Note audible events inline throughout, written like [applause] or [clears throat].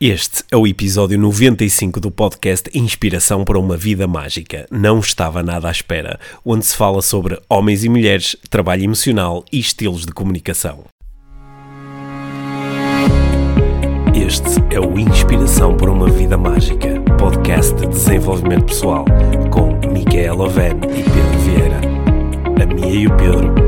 Este é o episódio 95 do podcast Inspiração para uma Vida Mágica. Não estava nada à espera, onde se fala sobre homens e mulheres, trabalho emocional e estilos de comunicação. Este é o Inspiração para uma Vida Mágica, podcast de desenvolvimento pessoal, com Micaela Oven e Pedro Vieira. A Mia e o Pedro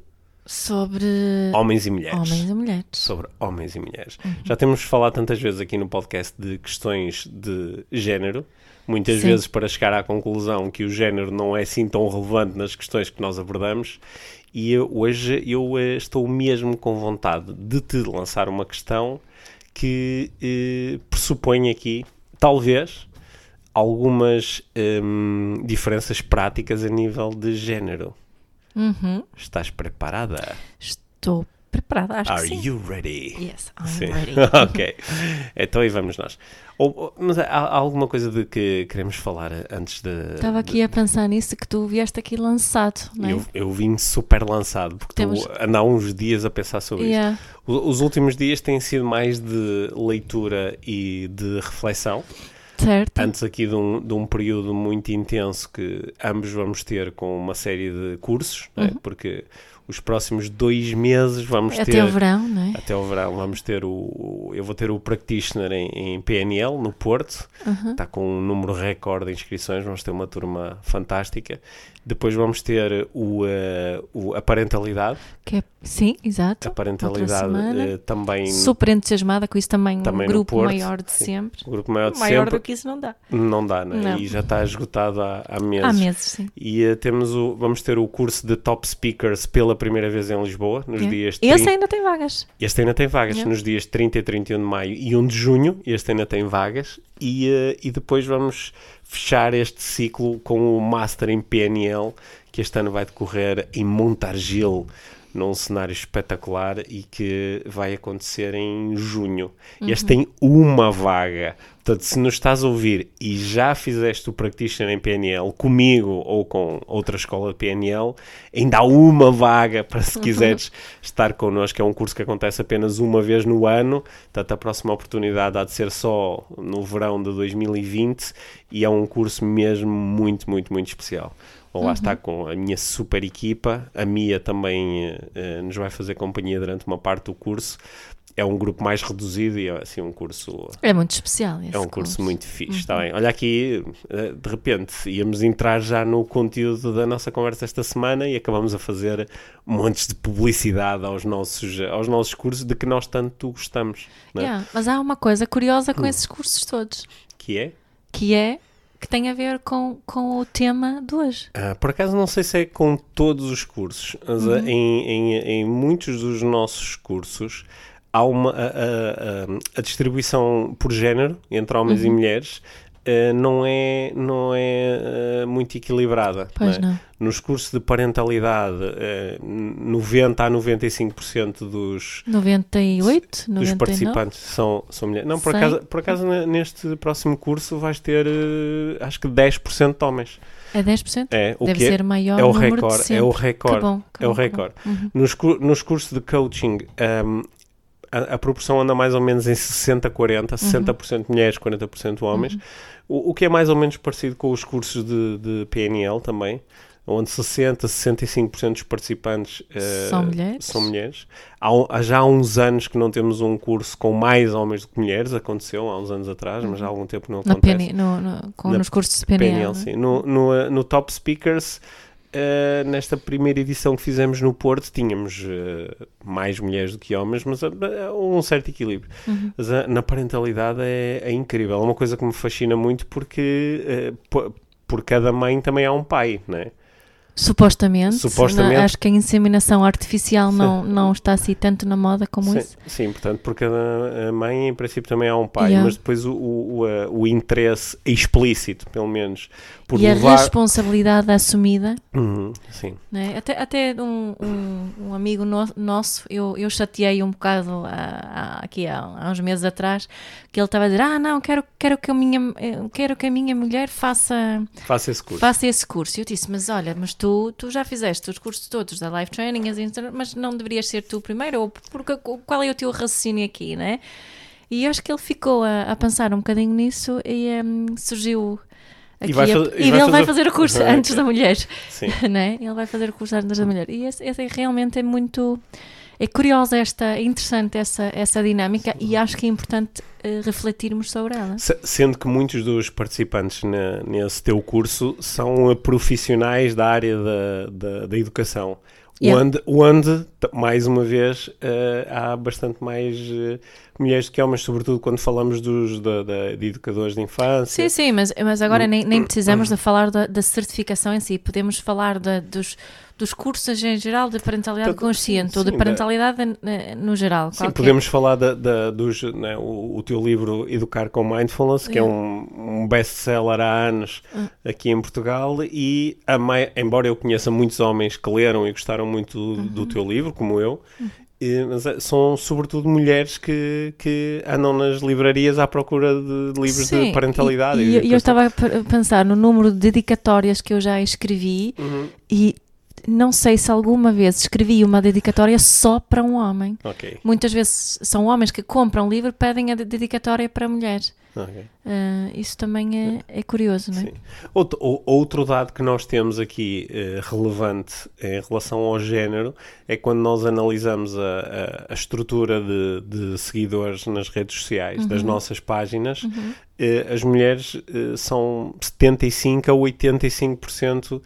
Sobre homens e mulheres. homens e mulheres. Sobre homens e mulheres. Já temos falado tantas vezes aqui no podcast de questões de género, muitas Sim. vezes para chegar à conclusão que o género não é assim tão relevante nas questões que nós abordamos. E eu- hoje eu eh, estou mesmo com vontade de te lançar uma questão que eh, pressupõe aqui, talvez, algumas hum, diferenças práticas a nível de género. Uhum. Estás preparada? Estou preparada, acho Are que sim. you ready? Yes, I'm Sim. ready. [laughs] ok. Então aí vamos nós. Ou- mas há, há alguma coisa de que queremos falar antes de. Estava aqui a pensar nisso que tu vieste aqui lançado, não é? Eu, eu vim super lançado, porque Temos- estou a andar uns dias a pensar sobre Yeah. isto. O- Os últimos dias têm sido mais de leitura e de reflexão. Certo. Antes aqui de um, de um período muito intenso que ambos vamos ter com uma série de cursos, é? porque os próximos dois meses vamos Uhum. Até ter. o verão, não é? Até o verão vamos ter o, o- eu vou ter o practitioner em, em PNL no Porto, Uhum. está com um número recorde de inscrições, vamos ter uma turma fantástica. Depois vamos ter o, eh, o- a parentalidade, Que é... Sim, exato. a parentalidade eh, também Super entusiasmada com isso também, Também um grupo Porto, maior de sim. sempre. o grupo maior de Maior sempre, do que isso não dá. não dá, né? Não. e já está esgotado há, há meses. Há meses, sim. E eh, temos o, vamos ter o curso de Top Speakers pela primeira vez em Lisboa, nos Yeah. dias Esse 30 ainda tem vagas. Este ainda tem vagas Yeah. nos dias 30 e 31 de maio e 1 de junho. Este ainda tem vagas. E, eh, e depois vamos fechar este ciclo com o Master em PNL, que este ano vai decorrer em Montargil, num cenário espetacular e que vai acontecer em junho. Este tem uma vaga. Portanto, se nos estás a ouvir e já fizeste o Practitioner em PNL comigo ou com outra escola de PNL, ainda há uma vaga para se quiseres estar connosco. É um curso que acontece apenas uma vez no ano, portanto, a próxima oportunidade há de ser só no verão de 2020 e é um curso mesmo muito, muito, muito especial. Ou lá está com a minha super equipa, a Mia também eh, nos vai fazer companhia durante uma parte do curso. É um grupo mais reduzido e é assim um curso É muito especial é um curso muito fixe, está bem? Olha aqui, eh, de repente, íamos entrar já no conteúdo da nossa conversa esta semana e acabamos a fazer montes de publicidade aos nossos, aos nossos cursos de que nós tanto gostamos, é? Yeah, Mas há uma coisa curiosa Hum. com esses cursos todos, Que é? que é que tem a ver com, com o tema de hoje. Ah, por acaso não sei se é com todos os cursos, mas Uhum. ah, em, em, em muitos dos nossos cursos há uma a, a- a- distribuição por género entre homens e Uhum. mulheres ah, não é, não é ah, muito equilibrada. Pois não é? não. Nos cursos de parentalidade, eh, 90 a 95% dos, 98, dos 99? participantes são, são mulheres. Não, por acaso, por acaso ne- neste próximo curso vais ter, eh, acho que 10% de homens. É 10%? É, o Deve que é- ser maior é o número sempre. é o Que recorde. é o bom. recorde. Uhum. Nos, nos cursos de coaching, ehm, a, a proporção anda mais ou menos em 60-40, Uhum. 60% mulheres, 40% homens, o, o que é mais ou menos parecido com os cursos de, de PNL também, onde 60, 65% dos participantes eh, São mulheres. são mulheres. Há, há já há uns anos que não temos um curso com mais homens do que mulheres, aconteceu há uns anos atrás, mas há algum tempo não acontece. PN, no, no- com, Na nos cursos de PNL. PNL, sim. No, no, eh, no Top Speakers, eh, nesta primeira edição que fizemos no Porto, tínhamos eh, mais mulheres do que homens, mas eh, um certo equilíbrio. Uhum. Mas na parentalidade é, é incrível. É uma coisa que me fascina muito porque eh, po- por cada mãe também há um pai, não é? Supostamente. Supostamente. Não- acho que a inseminação artificial não, não está assim tanto na moda como Sim, isso. sim, portanto, porque a a mãe, em princípio, também há um pai, Yeah. mas depois o, o, o, a- interesse explícito, pelo menos, por e a levar. responsabilidade assumida. Uhum, sim, né? Até, até um, um, um amigo no- nosso, eu, eu chateei um bocado há- há- aqui há, há uns meses atrás, que ele estava a dizer: Ah, não, quero, quero, que a minha, eh, quero que a minha mulher faça, faça esse curso. faça esse curso. E eu disse: Mas olha, mas tu, tu já fizeste os cursos todos da Life Training, mas não deverias ser tu primeiro? Ou porque, qual é o teu raciocínio aqui, né? E eu acho que ele ficou a, a pensar um bocadinho nisso e hum, surgiu. Aqui vai a- fazer- e e vai ele vai fazer- o curso [laughs] antes da mulher Sim. [laughs] né? Ele vai fazer o curso antes da mulher. E esse, esse é realmente é muito. É curiosa esta, é interessante essa, essa dinâmica e acho que é importante eh, refletirmos sobre ela. Se- Sendo que muitos dos participantes na- nesse teu curso são eh, profissionais da área da, da, da educação. Yeah. Onde, onde, mais uma vez, eh, há bastante mais eh, mulheres que homens, sobretudo quando falamos dos, da, da- de educadores de infância. Sim, sim, mas, mas agora nem, nem precisamos [coughs] de falar da, da certificação em si, podemos falar da- dos, dos cursos em geral de parentalidade Então, consciente sim, ou de parentalidade eh, no geral. Sim, qualquer. podemos falar da, da- dos, né, o, o teu livro Educar com Mindfulness, que é Yeah. um, um best-seller há anos Ah. aqui em Portugal, e mai- embora eu conheça muitos homens que leram e gostaram muito do, Uhum. do teu livro, como eu, eh, mas eh, são sobretudo mulheres que, que andam nas livrarias à procura de livros Sim, de parentalidade. E, de e eu educação. estava a pensar no número de dedicatórias que eu já escrevi Uhum, e não sei se alguma vez escrevi uma dedicatória só para um homem. Ok, Muitas vezes são homens que compram livro e pedem a de- dedicatória para mulheres. ok. Ah, isso também é, é curioso, não é? Sim. Outro, ou- outro dado que nós temos aqui eh, relevante em relação ao género é quando nós analisamos a, a- a estrutura de, de seguidores nas redes sociais, Uhum. das nossas páginas, eh, as mulheres eh, são 75 a 85%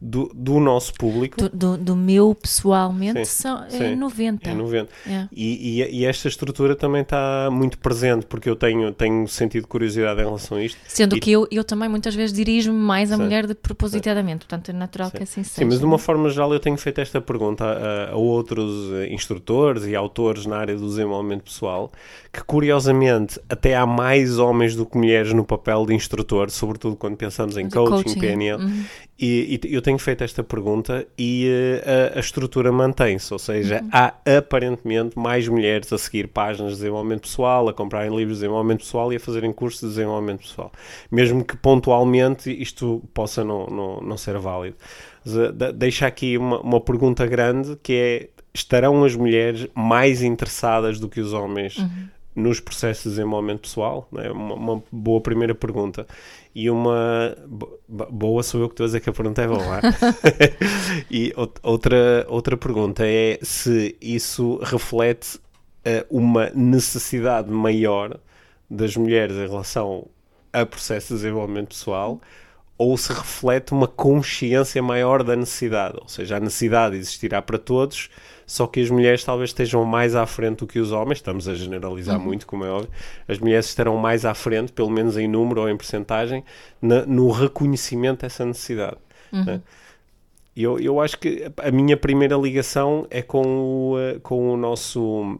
do, do nosso público. Do, do, do meu, pessoalmente, Sim, são, é sim. 90. É 90. É. E, e- e esta estrutura também está muito presente, porque eu tenho, tenho sentido curiosidade em relação a isto. Sendo E- que eu, eu também muitas vezes dirijo-me mais à Sim. mulher de propositadamente, portanto é natural que assim seja. Sim, mas de uma forma geral eu tenho feito esta pergunta a, a outros eh, instrutores e autores na área do desenvolvimento pessoal, que curiosamente até há mais homens do que mulheres no papel de instrutor, sobretudo quando pensamos em coaching, coaching, PNL. uhum. E, e eu tenho feito esta pergunta e eh, a, a estrutura mantém-se, ou seja, Uhum. há aparentemente mais mulheres a seguir páginas de desenvolvimento pessoal, a comprarem livros de desenvolvimento pessoal e a fazerem cursos de desenvolvimento pessoal. Mesmo que pontualmente isto possa não, não, não ser válido. Eh, de- deixa aqui uma, uma pergunta grande que é, estarão as mulheres mais interessadas do que os homens nos processos de desenvolvimento pessoal? É uma, uma boa primeira pergunta. E uma bo- bo- boa sou eu que estou a dizer que a pergunta é boa. [laughs] e out- outra, outra pergunta é se isso reflete eh, uma necessidade maior das mulheres em relação a processos de desenvolvimento pessoal ou se reflete uma consciência maior da necessidade, ou seja, a necessidade existirá para todos, só que as mulheres talvez estejam mais à frente do que os homens, estamos a generalizar muito, como é óbvio, as mulheres estarão mais à frente, pelo menos em número ou em percentagem, na- no reconhecimento dessa necessidade. né? E Eu, eu acho que a minha primeira ligação é com o, eh, com o nosso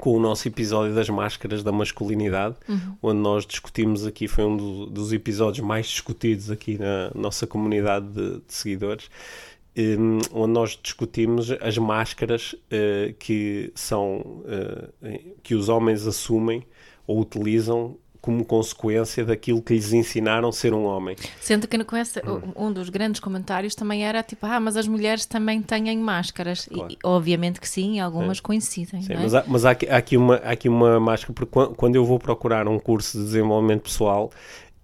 com o nosso episódio das máscaras da masculinidade, onde nós discutimos aqui, foi um do- dos episódios mais discutidos aqui na nossa comunidade de, de seguidores, um, onde nós discutimos as máscaras eh, que são eh, que os homens assumem ou utilizam como consequência daquilo que lhes ensinaram a ser um homem. Sendo que com essa, Hum. um dos grandes comentários também era tipo, ah, mas as mulheres também têm máscaras. E- Claro. E, obviamente que sim, e algumas coincidem. Sim, é? mas há, mas há aqui, há aqui uma, há aqui uma máscara, porque quan- quando eu vou procurar um curso de desenvolvimento pessoal,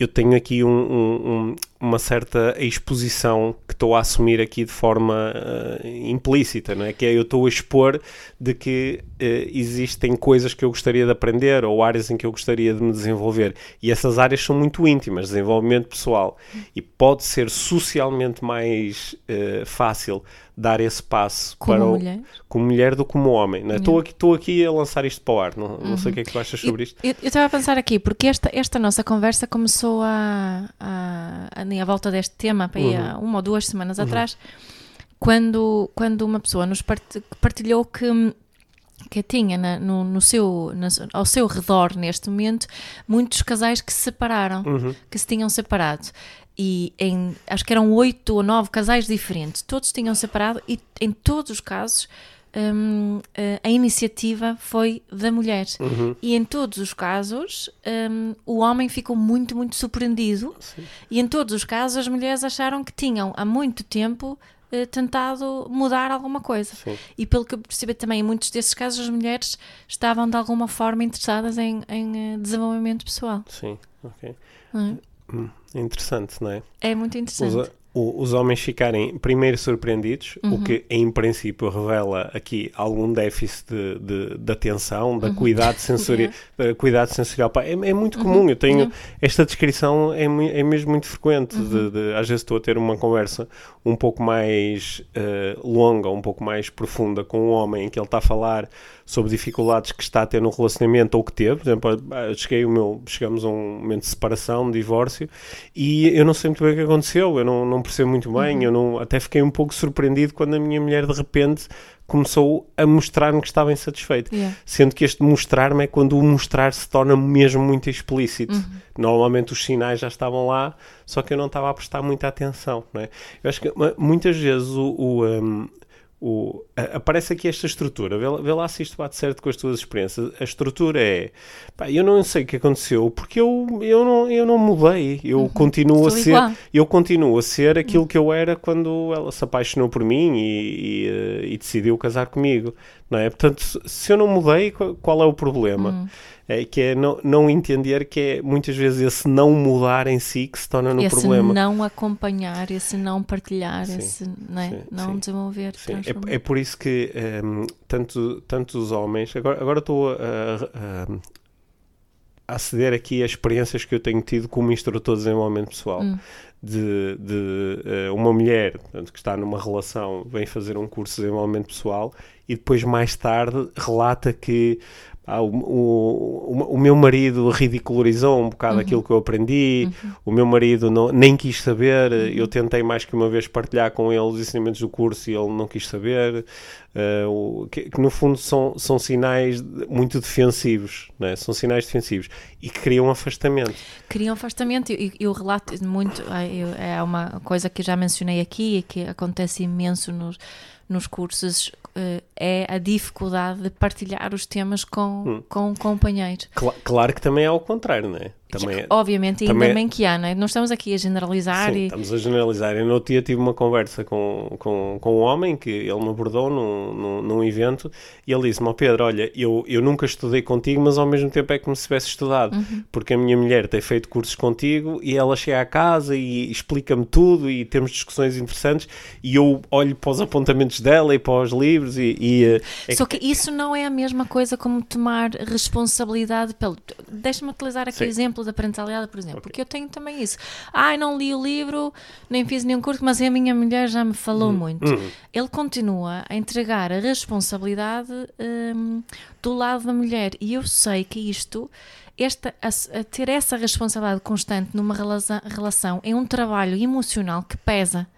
eu tenho aqui um- um- uma certa exposição que estou a assumir aqui de forma eh, implícita, não é? Que é eu estou a expor de que eh, existem coisas que eu gostaria de aprender ou áreas em que eu gostaria de me desenvolver. E essas áreas são muito íntimas, desenvolvimento pessoal. E pode ser socialmente mais eh, fácil dar esse passo Como para o- mulher. como mulher do que como homem. não é? Estou aqui, estou aqui a lançar isto para o ar. Não, não sei o que é que tu achas sobre isto. Eu estava a pensar aqui, porque esta, esta nossa conversa começou há, há nem à volta deste tema, para aí há uma ou duas semanas atrás, quando, quando uma pessoa nos part- partilhou que que tinha na- no, no seu, na- ao seu redor neste momento muitos casais que se separaram, que se tinham separado. E em, acho que eram oito ou nove casais diferentes, todos tinham separado e em todos os casos hum, eh, a iniciativa foi da mulher. E em todos os casos hum, o homem ficou muito, muito surpreendido e em todos os casos as mulheres acharam que tinham há muito tempo eh, tentado mudar alguma coisa. Sim. E pelo que eu percebi também, em muitos desses casos as mulheres estavam de alguma forma interessadas em, em, eh, desenvolvimento pessoal. Sim, ok. não Hum, interessante, não é? É É muito interessante. Os, o- os homens ficarem primeiro surpreendidos, Uhum. o que em princípio revela aqui algum déficit de, de, de atenção, Uhum. da cuidado, sensori [laughs] uh, cuidado sensorial. É, é muito comum, eu tenho Uhum. esta descrição é, é mesmo muito frequente. Uhum. de- de- às vezes estou a ter uma conversa um pouco mais uh, longa, um pouco mais profunda com um homem em que ele está a falar sobre dificuldades que está a ter no relacionamento ou que teve. Por exemplo, cheguei o meu, chegamos a um momento de separação, de divórcio, e eu não sei muito bem o que aconteceu, eu não, não percebo muito bem, eu não, até fiquei um pouco surpreendido quando a minha mulher de repente começou a mostrar-me que estava insatisfeita. Yeah. Sendo que este mostrar-me é quando o mostrar se torna mesmo muito explícito. Normalmente os sinais já estavam lá, só que eu não estava a prestar muita atenção. Não é? Eu acho que muitas vezes o, o, um, o- a- aparece aqui esta estrutura. Vê, lá- vê lá se isto bate certo com as tuas experiências. A estrutura é: pá, eu não sei o que aconteceu porque eu, eu, não, eu não mudei. Eu continuo a ser igual. eu continuo a ser aquilo que eu era quando ela se apaixonou por mim e, e, eh, e decidiu casar comigo, não é? Portanto, se- eu não mudei, qual- é o problema? É que é não, não entender que é muitas vezes esse não mudar em si que se torna no esse problema. não acompanhar, esse não partilhar, Sim, esse não, é? sim, não sim. desenvolver, é, é por isso que ehm, tanto, tanto os homens. Agora, agora estou a, a- a aceder aqui a experiências que eu tenho tido como instrutor de desenvolvimento pessoal. Hum. De, de, eh, uma mulher portanto, que está numa relação, vem fazer um curso de desenvolvimento pessoal e depois, mais tarde, relata que. ah, o, o, o- o meu marido ridicularizou um bocado aquilo que eu aprendi, o meu marido não, nem quis saber, eu tentei mais que uma vez partilhar com ele os ensinamentos do curso e ele não quis saber, eh, o- que, que no fundo são, são sinais muito defensivos, não é? são sinais defensivos e que criam afastamento. Criam afastamento e eu relato muito, ah, eu- é uma coisa que eu já mencionei aqui e que acontece imenso nos, nos cursos, eh, é a dificuldade de partilhar os temas com, Hum. com companheiros. Cla- claro que também é ao contrário, não é? Também é- Obviamente, ainda também é- bem que há, não é? Não estamos aqui a generalizar Sim, e estamos a generalizar. Eu no outro dia tive uma conversa com, com, com um homem que ele me abordou num, num, num evento e ele disse-me: "Ó Pedro, olha, eu, eu nunca estudei contigo, mas ao mesmo tempo é como se tivesse estudado, Uhum. porque a minha mulher tem feito cursos contigo e ela chega à casa e explica-me tudo e temos discussões interessantes e eu olho para os apontamentos dela e para os livros e. e, eh, é Só que isso não é a mesma coisa como tomar responsabilidade pelo. Deixa-me utilizar aqui o exemplo da parentalidade, por exemplo, porque eu tenho também isso. Ai, não li o livro, nem fiz nenhum curso, mas a minha mulher já me falou muito. Ele continua a entregar a responsabilidade hum, do lado da mulher. E eu sei que isto. Esta, a, a ter essa responsabilidade constante numa relação, relação é um trabalho emocional que pesa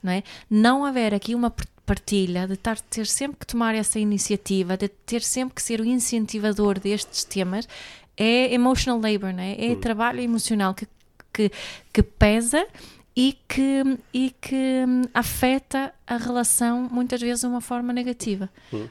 não é? Não haver aqui uma par- partilha, de ter sempre que tomar essa iniciativa, de ter sempre que ser o incentivador destes temas, é emotional labor, não é? É trabalho emocional que, que, que pesa e que, e que hum, afeta a relação muitas vezes de uma forma negativa.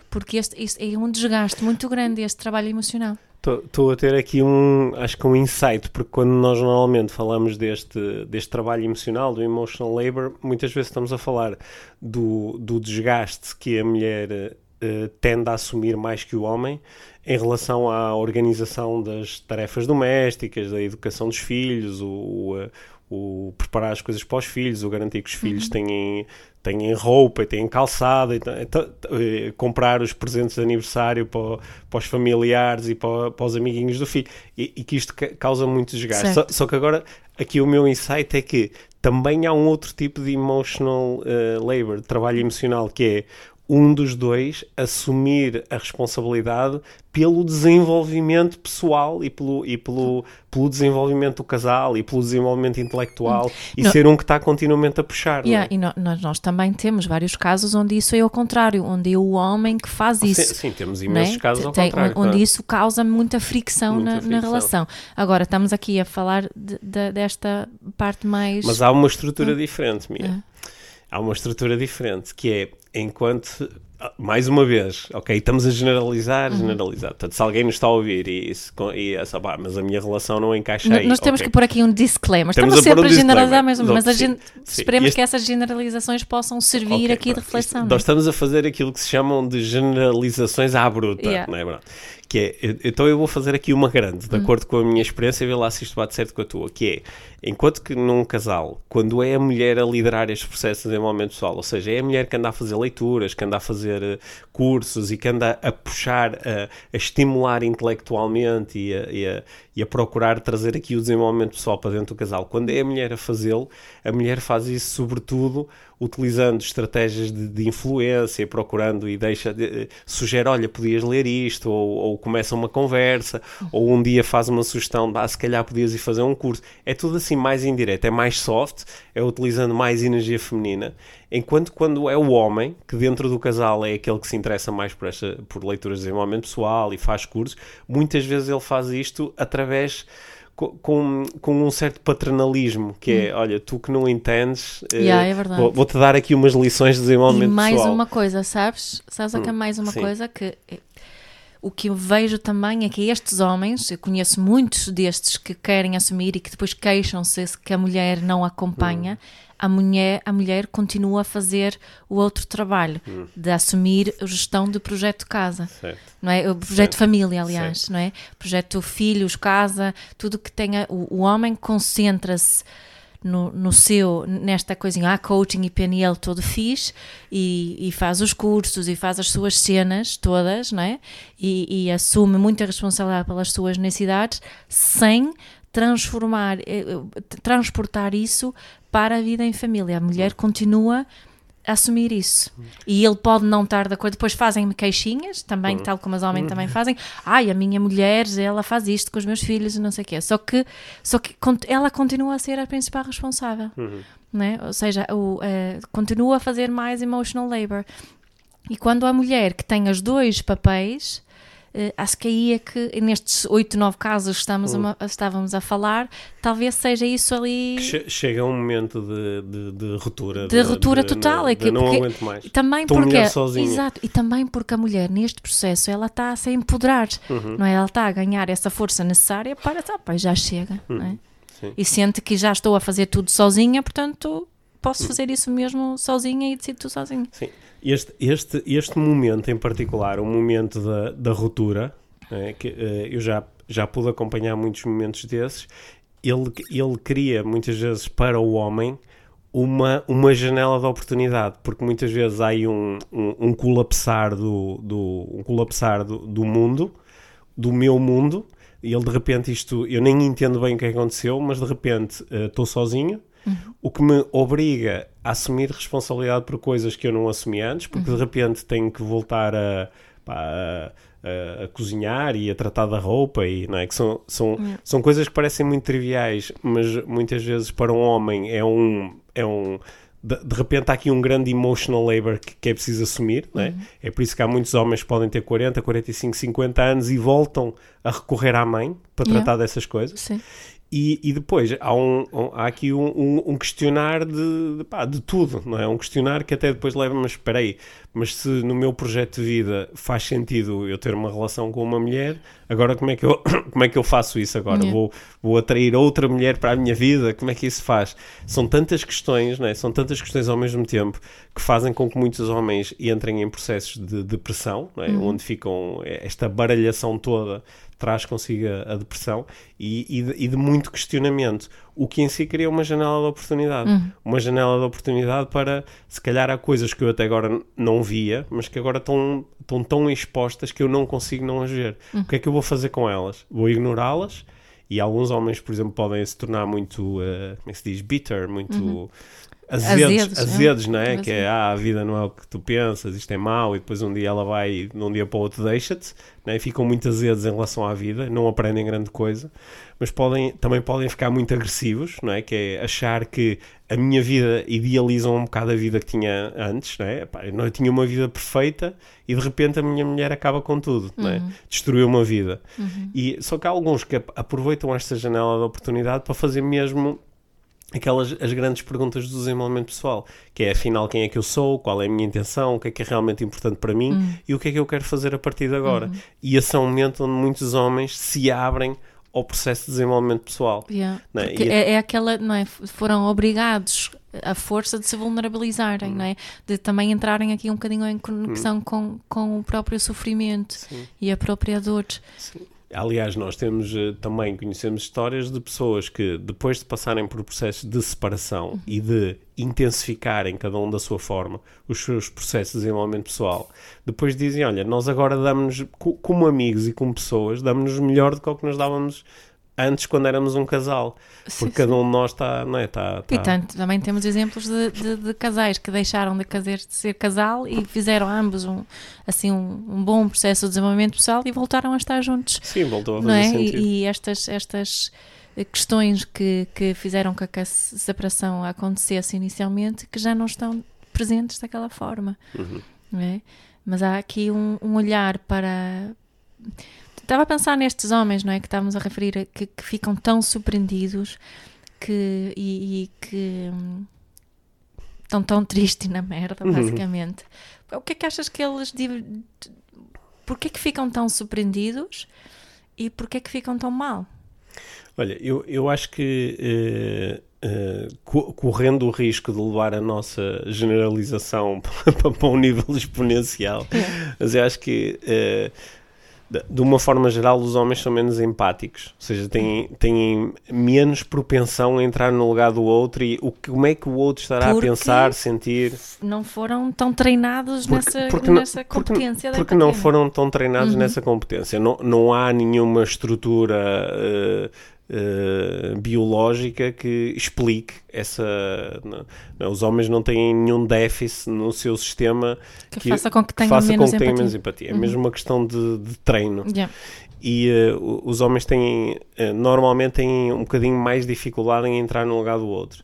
Porque este, este é um desgaste muito grande este trabalho emocional. Estou a ter aqui um, acho que um insight, porque quando nós normalmente falamos deste, deste trabalho emocional, do emotional labor, muitas vezes estamos a falar do, do desgaste que a mulher eh, tende a assumir mais que o homem em relação à organização das tarefas domésticas, da educação dos filhos, o, o, eh, o preparar as coisas para os filhos, o garantir que os filhos têm, têm roupa, têm calçada, e eh, comprar os presentes de aniversário para, para os familiares e para, para os amiguinhos do filho. E, e que isto ca- causa muito desgaste. Só, só que agora, aqui o meu insight é que também há um outro tipo de emotional eh, labor, trabalho emocional, que é um dos dois assumir a responsabilidade pelo desenvolvimento pessoal e pelo, e pelo, pelo desenvolvimento do casal e pelo desenvolvimento intelectual e Não. ser um que está continuamente a puxar. é? Yeah, e no- nós, nós também temos vários casos onde isso é ao contrário, onde é o homem que faz isso. Sim, sim, temos não imensos é? casos ao Tem- contrário. Onde isso causa muita fricção, Muita na, na fricção. relação. Agora, estamos aqui a falar de- de- desta parte mais. Mas há uma estrutura diferente, Mia. Ah. Há uma estrutura diferente, que é enquanto. Mais uma vez, ok, estamos a generalizar, Uhum. generalizar. Portanto, se alguém nos está a ouvir e, se, e essa, pá, mas a minha relação não encaixa aí. Nós temos ok. que pôr aqui um disclaimer. Estamos a pôr sempre um a generalizar, mas, disclaimer. mas a gente, sim. esperemos Este- que essas generalizações possam servir Ok, aqui de pronto. reflexão. Isto- é? Nós estamos a fazer aquilo que se chamam de generalizações à bruta, Yeah. não é verdade? Que é, então eu vou fazer aqui uma grande, de Hum. acordo com a minha experiência, e ver lá se isto bate certo com a tua, que é, enquanto que num casal, quando é a mulher a liderar este processo de desenvolvimento pessoal, ou seja, é a mulher que anda a fazer leituras, que anda a fazer eh, cursos e que anda a puxar, a, a estimular intelectualmente e a, e a- e a procurar trazer aqui o desenvolvimento pessoal para dentro do casal, quando é a mulher a fazê-lo, a mulher faz isso sobretudo utilizando estratégias de, de influência, procurando e deixa, de- sugere, olha, podias ler isto, ou, ou começa uma conversa, ou um dia faz uma sugestão, ah, se calhar podias ir fazer um curso. É tudo assim mais indireto, é mais soft, é utilizando mais energia feminina, enquanto quando é o homem, que dentro do casal é aquele que se interessa mais por, esta, por leituras de desenvolvimento pessoal e faz cursos, muitas vezes ele faz isto através com, com um certo paternalismo, que é, olha, tu que não entendes, eh, Hum. Yeah, é vou-te dar aqui umas lições de E desenvolvimento mais pessoal. uma coisa, sabes? Sabes o que é mais uma sim. coisa que eh, o que eu vejo também é que estes homens, eu conheço muitos destes que querem assumir e que depois queixam-se que a mulher não acompanha. A mulher, a mulher continua a fazer o outro trabalho de assumir a gestão do projeto casa Certo. não é? O projeto Certo. família, aliás, não é? Projeto filhos, casa, tudo que tenha. O, o homem concentra-se no, no seu, nesta coisinha, ah, coaching e PNL todo fixe e, e faz os cursos e faz as suas cenas todas, não é? E, e assume muita responsabilidade pelas suas necessidades sem transformar, eh, eh, transportar isso para a vida em família. A mulher continua assumir isso. E ele pode não estar de acordo. Depois fazem-me queixinhas, também, tal como os homens também fazem. Ai, a minha mulher, ela faz isto com os meus filhos e não sei o quê. Só que, só que ela continua a ser a principal responsável. Né? Ou seja, o, eh, continua a fazer mais emotional labor. E quando a mulher que tem os dois papéis, acho que aí é que nestes oito, nove casos que estamos a ma- estávamos a falar, talvez seja isso ali. Che- Chega um momento de, de, de ruptura. De ruptura total, de- é de que- não porque- aguento mais. Também Estou porque exato e também porque a mulher neste processo ela está a se empoderar Uhum. não é ela está a ganhar essa força necessária para tá, pá, já chega não é? Uhum. Sim. e sente que já estou a fazer tudo sozinha portanto posso Uhum. fazer isso mesmo sozinha e decido tudo sozinha Sim. Este, este, este momento em particular, o momento da, da ruptura, né, que eh, eu já, já pude acompanhar muitos momentos desses, ele, ele cria muitas vezes para o homem uma, uma janela de oportunidade, porque muitas vezes há aí um, um, um colapsar, do, do, um colapsar do, do mundo, do meu mundo, e ele de repente isto, eu nem entendo bem o que é aconteceu, mas de repente eh, estou sozinho, o que me obriga a assumir responsabilidade por coisas que eu não assumi antes, porque de repente tenho que voltar a, pá, a- a- cozinhar e a tratar da roupa, e, não é? que são, são, são coisas que parecem muito triviais, mas muitas vezes para um homem é um. É um de, de repente há aqui um grande emotional labor que, que é preciso assumir, é? É por isso que há muitos homens que podem ter 40, 45, 50 anos e voltam a recorrer à mãe para Yeah. tratar dessas coisas. sim E, e depois há, um, um- há aqui um, um, um questionar de, de, pá, de tudo, não é? Um questionar que até depois leva, mas espera aí, mas se no meu projeto de vida faz sentido eu ter uma relação com uma mulher, agora como é que eu, [coughs] como é que eu faço isso agora? Yeah. Vou, vou atrair outra mulher para a minha vida? Como é que isso faz? São tantas questões, não é? São tantas questões ao mesmo tempo que fazem com que muitos homens entrem em processos de depressão, é? onde ficam esta baralhação toda traz consigo a, a depressão e, e, de, e de muito questionamento, o que em si cria uma janela de oportunidade. Uma janela de oportunidade para, se calhar, há coisas que eu até agora não via, mas que agora estão, estão tão expostas que eu não consigo não agir. O que é que eu vou fazer com elas? Vou ignorá-las? E alguns homens, por exemplo, podem se tornar muito, eh, como é que se diz, bitter, muito azedos, Azedos, azedos, é. não é? Azedos. Que é, ah, a vida não é o que tu pensas, isto é mau, e depois um dia ela vai e de um dia para o outro deixa-te, não é? ficam muito azedos em relação à vida, não aprendem grande coisa, mas podem, também podem ficar muito agressivos, não é? Que é achar que a minha vida idealizam um bocado a vida que tinha antes, não é? Epá, eu tinha uma vida perfeita e de repente a minha mulher acaba com tudo, não é? Destruiu uma vida. E, só que há alguns que ap- aproveitam esta janela de oportunidade para fazer mesmo aquelas as grandes perguntas do desenvolvimento pessoal, que é afinal quem é que eu sou, qual é a minha intenção, o que é que é realmente importante para mim e o que é que eu quero fazer a partir de agora. E esse é um momento onde muitos homens se abrem ao processo de desenvolvimento pessoal. Yeah. É? Porque E- é, é aquela, não é? Foram obrigados à força de se vulnerabilizarem, não é? De também entrarem aqui um bocadinho em conexão com, com o próprio sofrimento e a própria dor. Aliás, nós temos eh, também, conhecemos histórias de pessoas que, depois de passarem por processos de separação e de intensificarem, cada um da sua forma, os seus processos de desenvolvimento pessoal, depois dizem: Olha, nós agora damos-nos, co- como amigos e como pessoas, damos-nos melhor do que o que nos dávamos antes quando éramos um casal. Porque cada um de nós está, não é? Está, E está- tanto, também temos exemplos de, de- de casais que deixaram de, caser- de ser casal e fizeram ambos um, assim, um, um bom processo de desenvolvimento pessoal e voltaram a estar juntos. Sim, voltou a fazer não é? sentido. E, e estas, estas questões que, que fizeram com que a se- separação acontecesse inicialmente, que já não estão presentes daquela forma. Uhum. é? Mas há aqui um, um olhar para. Estava a pensar nestes homens, não é? Que estávamos a referir, a- que, que ficam tão surpreendidos que, e, e que hum, estão tão tristes na merda, Uhum. basicamente. O que é que achas que eles. Porquê que ficam tão surpreendidos e porquê que ficam tão mal? Olha, eu, eu acho que eh, eh, co- correndo o risco de levar a nossa generalização para, [laughs] para um nível exponencial, mas eu acho que eh, de uma forma geral os homens são menos empáticos, ou seja, têm, têm menos propensão a entrar no lugar do outro e o, como é que o outro estará Porque- a pensar, sentir. Não foram tão treinados nessa, porque nessa porque- competência da porque não foram tão treinados Uhum. nessa competência. Não, não há nenhuma estrutura eh, eh, biológica que explique essa. não- não, os homens não têm nenhum déficit no seu sistema Que faça com que tenham menos com que tenham empatia. menos empatia. É mesmo uma questão de, de treino. Yeah. E o- os homens têm, eh, normalmente têm um bocadinho mais dificuldade em entrar no lugar do outro.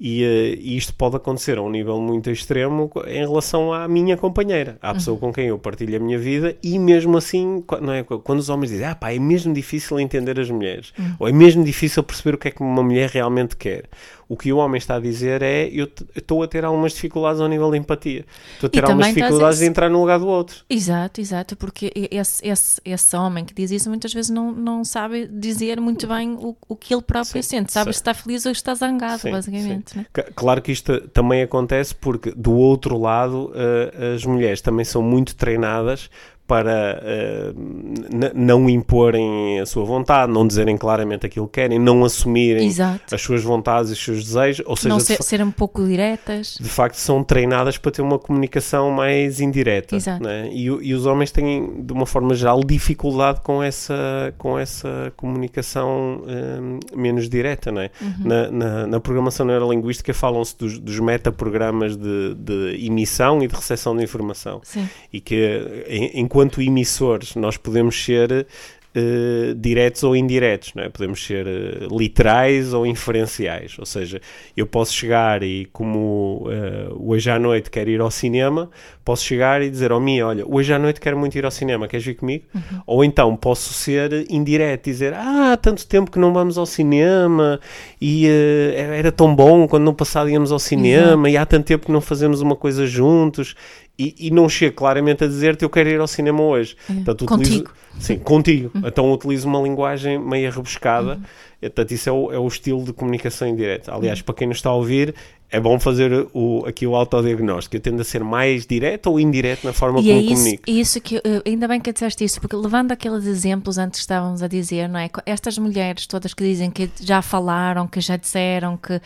E, eh, e isto pode acontecer a um nível muito extremo em relação à minha companheira, à pessoa com quem eu partilho a minha vida, e mesmo assim, não é? Qu- quando os homens dizem, ah pá, é mesmo difícil entender as mulheres, ou é mesmo difícil perceber o que é que uma mulher realmente quer. O que o homem está a dizer é, eu estou a ter algumas dificuldades ao nível de empatia. Estou a ter algumas também estás a- dificuldades de entrar no lugar do outro. Exato, exato, porque esse, esse, esse homem que diz isso muitas vezes não, não sabe dizer muito bem o, o que ele próprio Sim, sente, sabe sim. se está feliz ou está zangado, Sim, basicamente. Claro que isto também acontece porque, do outro lado, eh, as mulheres também são muito treinadas para eh, n- não imporem a sua vontade, não dizerem claramente aquilo que querem, não assumirem Exato. as suas vontades e os seus desejos, ou seja, Não ser, fa- ser um pouco diretas. de facto são treinadas para ter uma comunicação mais indireta. Né? E, e os homens têm, de uma forma geral, dificuldade com essa, com essa comunicação hum, menos direta. Né? Na, na, na programação neurolinguística falam-se dos, dos metaprogramas de, de emissão e de recepção de informação Sim. e que em- enquanto emissores. Nós podemos ser eh, diretos ou indiretos, não é? podemos ser eh, literais ou inferenciais, ou seja, eu posso chegar e como eh, hoje à noite quero ir ao cinema, posso chegar e dizer ao mim, olha, hoje à noite quero muito ir ao cinema, queres vir comigo? Ou então posso ser indireto e dizer, ah, há tanto tempo que não vamos ao cinema e era tão bom quando no passado íamos ao cinema e há tanto tempo que não fazemos uma coisa juntos e, e não chego claramente a dizer-te eu quero ir ao cinema hoje. Portanto, utilizo- Contigo. Sim, contigo. Então utilizo uma linguagem meio rebuscada. E, Portanto, isso é o, é o estilo de comunicação indireta. Aliás, para quem nos está a ouvir, é bom fazer o, aqui o autodiagnóstico. Eu tendo a ser mais direto ou indireto na forma E como é isso, comunico. isso que, eu- ainda bem que disseste isso, porque levando aqueles exemplos antes que estávamos a dizer, não é? Estas mulheres todas que dizem que já falaram, que já disseram, que,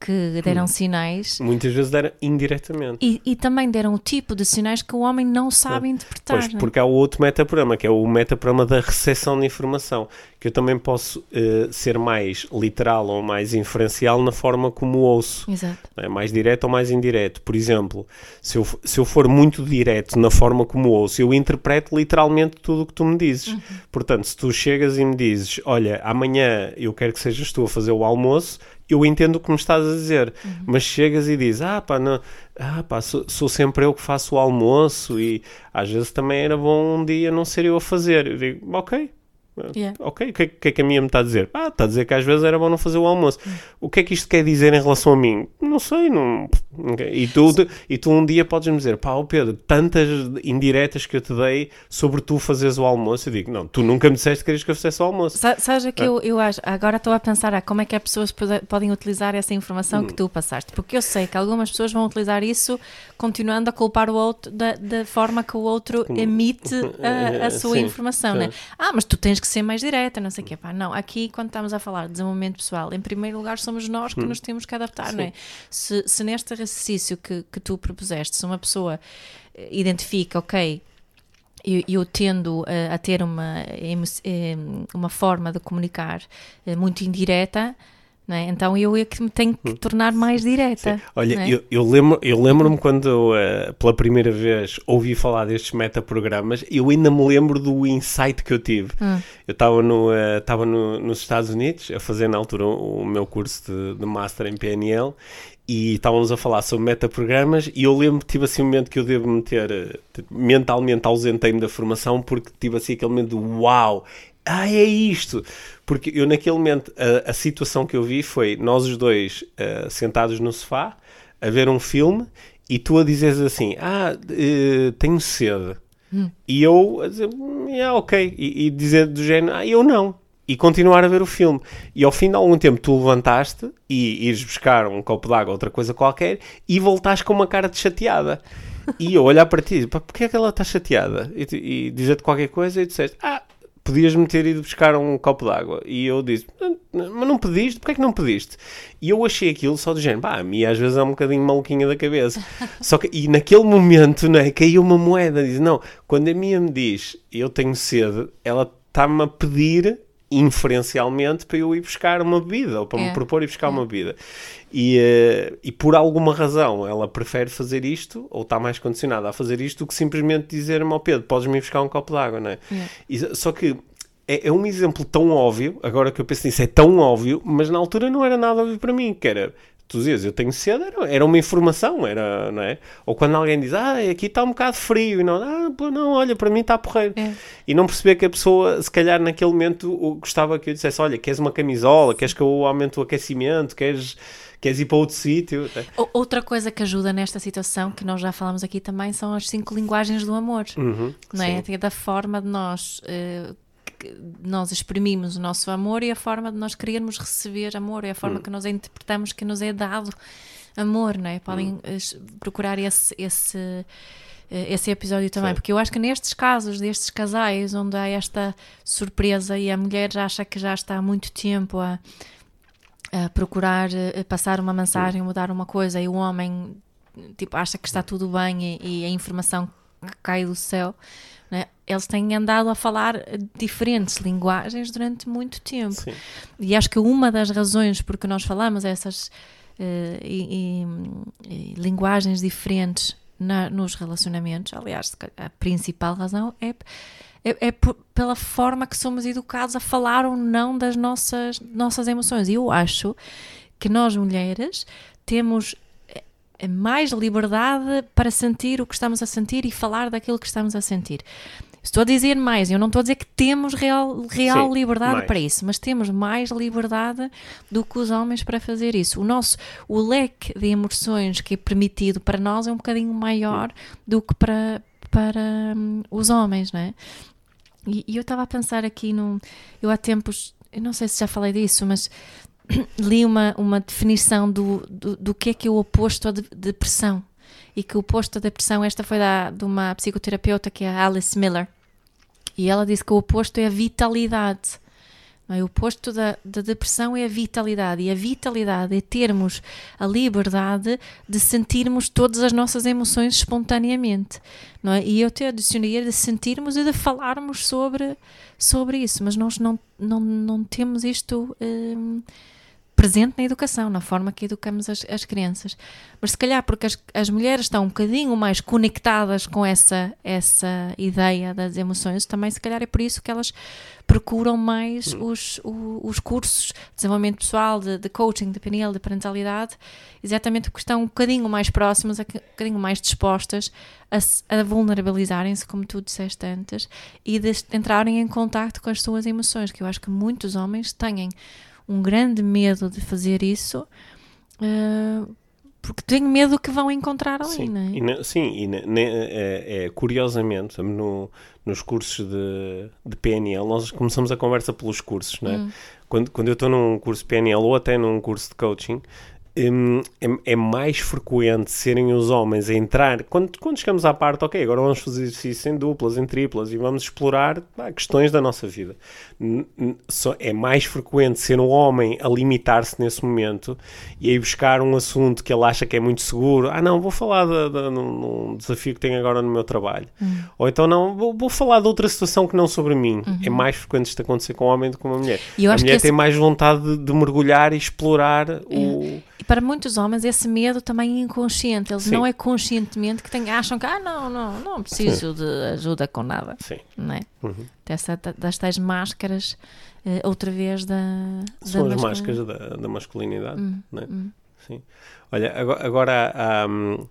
que deram sinais Muitas vezes deram indiretamente. e, e também deram o tipo de sinais que o homem não sabe interpretar. Pois, não é? porque há o outro metaprograma, que é o metaprograma da recepção de informação, que eu também posso eh, ser mais literal ou mais inferencial na forma como ouço. Exato. é? mais direto ou mais indireto. Por exemplo, se eu, se eu for muito direto na forma como ouço, eu interpreto literalmente tudo o que tu me dizes. Uhum. Portanto, se tu chegas e me dizes, olha, amanhã eu quero que sejas tu a fazer o almoço, eu entendo o que me estás a dizer. Uhum. Mas chegas e dizes, ah pá, não, ah, pá sou, sou sempre eu que faço o almoço e às vezes também era bom um dia não ser eu a fazer. Eu digo, ok. Yeah. Ok, o que, é- que é que a minha me está a dizer? Ah, está a dizer que às vezes era bom não fazer o almoço. O que é que isto quer dizer em relação a mim? Não sei, não. E tu, e tu um dia podes-me dizer, pá, ó Pedro, tantas indiretas que eu te dei sobre tu fazeres o almoço. Eu digo, não, tu nunca me disseste que querias que eu fizesse o almoço. Sa- Sabes o que eu, eu acho? Agora estou a pensar ah, como é que as pessoas pode- podem utilizar essa informação Hum. que tu passaste. Porque eu sei que algumas pessoas vão utilizar isso continuando a culpar o outro da, da forma que o outro emite [laughs] a, a sua Sim, informação, né? Ah, mas tu tens que ser mais direta, não sei o quê. Pá, não, aqui quando estamos a falar de desenvolvimento pessoal, em primeiro lugar somos nós Hum. que nos temos que adaptar, não é? Se, se neste exercício que, que tu propuseste, se uma pessoa eh, identifica, ok, eu, eu tendo a, a ter uma, uma forma de comunicar eh, muito indireta, é? então eu é que me tenho que tornar mais direta. Olha, não é? eu, eu lembro- eu lembro-me quando eu, eh, pela primeira vez ouvi falar destes metaprogramas, eu ainda me lembro do insight que eu tive. Hum. Eu estava no, estava no, nos Estados Unidos a fazer na altura o, o meu curso de, de Master em PNL e estávamos a falar sobre metaprogramas e eu lembro que tive assim um momento que eu devo meter eh, mentalmente ausentei-me da formação porque tive assim aquele momento de uau, ah, é isto! Porque eu naquele momento, a, a situação que eu vi foi nós os dois eh, sentados no sofá a ver um filme e tu a dizeres assim, ah, eh, tenho sede. E eu a dizer, "Hum, é ok. E, e dizer do género, ah, eu não. E continuar a ver o filme. E ao fim de algum tempo tu levantaste e ires buscar um copo de água, outra coisa qualquer, e voltaste com uma cara de chateada. E eu olhar para ti, pá, porquê é que ela está chateada? E, e dizer-te qualquer coisa e disseste, ah, podias-me ter ido buscar um copo de água. E eu disse, "Não, não, mas não pediste? Porquê é que não pediste? E eu achei aquilo só do género, pá, a mim às vezes é um bocadinho maluquinha da cabeça. Só que, e naquele momento, não é, caiu uma moeda, diz, não, quando a minha me diz, eu tenho sede, ela está-me a pedir inferencialmente para eu ir buscar uma bebida, ou para me É. propor ir buscar uma bebida. E, eh, e por alguma razão ela prefere fazer isto, ou está mais condicionada a fazer isto, do que simplesmente dizer-me ao Pedro, podes-me ir buscar um copo de água, não é? É. E- só que é, é um exemplo tão óbvio, agora que eu penso nisso, é tão óbvio, mas na altura não era nada óbvio para mim, que era, tu dizias, eu tenho sede, era, era uma informação, era, não é? Ou quando alguém diz, ah, aqui está um bocado frio, e não, ah, não, olha, para mim está porreiro. É. E não perceber que a pessoa, se calhar naquele momento, gostava que eu dissesse, olha, queres uma camisola, queres que eu aumente o aquecimento, queres, queres ir para outro sítio. O- Outra coisa que ajuda nesta situação, que nós já falamos aqui também, são as cinco linguagens do amor. Uhum, não é? sim. Da forma de nós, que nós exprimimos o nosso amor e a forma de nós querermos receber amor, é a Hum. forma que nós interpretamos que nos é dado amor, não é? Podem Hum. eh, procurar esse, esse, eh, esse episódio também, Sim. porque eu acho que nestes casos, destes casais, onde há esta surpresa e a mulher já acha que já está há muito tempo a, a procurar eh, passar uma mensagem, mudar uma coisa, e o homem tipo, acha que está tudo bem e, e a informação cai do céu, né? Eles têm andado a falar eh, diferentes linguagens durante muito tempo. Sim. E acho que uma das razões porque nós falamos essas eh, e- e- e linguagens diferentes na- nos relacionamentos, aliás, a principal razão é, é, é pela forma que somos educados a falar ou não das nossas, nossas emoções. E eu acho que nós mulheres temos eh, mais liberdade para sentir o que estamos a sentir e falar daquilo que estamos a sentir. Estou a dizer mais, eu não estou a dizer que temos real, real Sim, liberdade mais. para isso, mas temos mais liberdade do que os homens para fazer isso. O nosso, o leque de emoções que é permitido para nós é um bocadinho maior do que para, para hum, os homens, não é? E, e eu estava a pensar aqui num. Eu há tempos, eu não sei se já falei disso, mas [clears throat] li uma, uma definição do, do, do que é que é o oposto à de- depressão. E que o oposto à depressão, esta foi da, de uma psicoterapeuta que é a Alice Miller. E ela disse que o oposto é a vitalidade. é? O oposto da, da depressão é a vitalidade, e a vitalidade é termos a liberdade de sentirmos todas as nossas emoções espontaneamente. Não é? E eu te adicionaria de sentirmos e de falarmos sobre, sobre isso, mas nós não, não, não temos isto. Hum, presente na educação, na forma que educamos as, as crianças. Mas se calhar porque as, as mulheres estão um bocadinho mais conectadas com essa, essa ideia das emoções, também se calhar é por isso que elas procuram mais hum. os, os, os cursos de desenvolvimento pessoal, de, de, coaching, de PNL, de parentalidade, exatamente porque estão um bocadinho mais próximas, um bocadinho mais dispostas a, a vulnerabilizarem-se, como tu disseste antes, e de entrarem em contato com as suas emoções, que eu acho que muitos homens têm um grande medo de fazer isso. Uh, porque tenho medo que vão encontrar ali, sim, não é? E sim, e é, é, curiosamente, no, nos cursos de, de PNL, nós começamos a conversa pelos cursos, não é? Hum. Quando, quando eu estou num curso de PNL ou até num curso de coaching, é, é, mais frequente serem os homens a entrar. Quando, quando chegamos à parte, ok, agora vamos fazer exercício em duplas, em triplas e vamos explorar questões da nossa vida. É mais frequente ser um homem a limitar-se nesse momento e aí buscar um assunto que ele acha que é muito seguro. Ah, não, vou falar de, de, num, desafio que tenho agora no meu trabalho. Uhum. Ou então, não, vou, vou, falar de outra situação que não sobre mim. Uhum. É mais frequente isto acontecer com um homem do que com uma mulher. a mulher esse... tem mais vontade de, de mergulhar e explorar é. o para muitos homens esse medo também é inconsciente. Eles Sim. não é conscientemente que têm, acham que ah, não, não, não preciso Sim. de ajuda com nada. Sim. Não é? Uhum. Dessa, das tais máscaras, uh, outra vez da. São da as máscaras da, da masculinidade. Uhum. Não é? Uhum. Sim. Olha, agora, agora há. Um,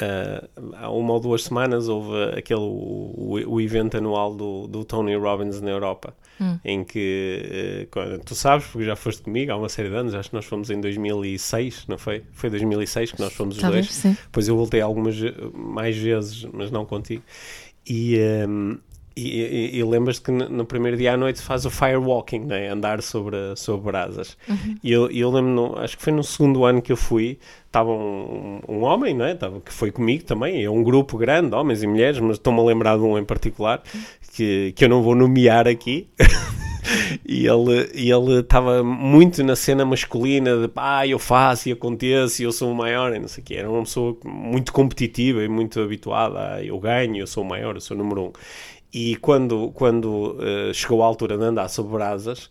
Uh, há uma ou duas semanas houve aquele o, o, evento anual do, do Tony Robbins na Europa hum. em que uh, tu sabes, porque já foste comigo há uma série de anos, acho que nós fomos em 2006, não foi? Foi 2006 que nós fomos os Talvez, dois. Sim. Depois eu voltei algumas mais vezes, mas não contigo. E, um, e, e, e lembras-te que no primeiro dia à noite faz o firewalking, né? andar sobre, sobre brasas. Uhum. E eu, eu lembro, acho que foi no segundo ano que eu fui, estava um, um, homem, não é? Tava, que foi comigo também, é um grupo grande, homens e mulheres, mas estou-me a lembrar de um em particular, que, que eu não vou nomear aqui. [laughs] e ele ele estava muito na cena masculina de pá, eu faço e aconteço e eu sou o maior e não sei o quê. Era uma pessoa muito competitiva e muito habituada a eu ganho, eu sou o maior, eu sou o número um. E quando, quando uh, chegou a altura de andar sobre brasas,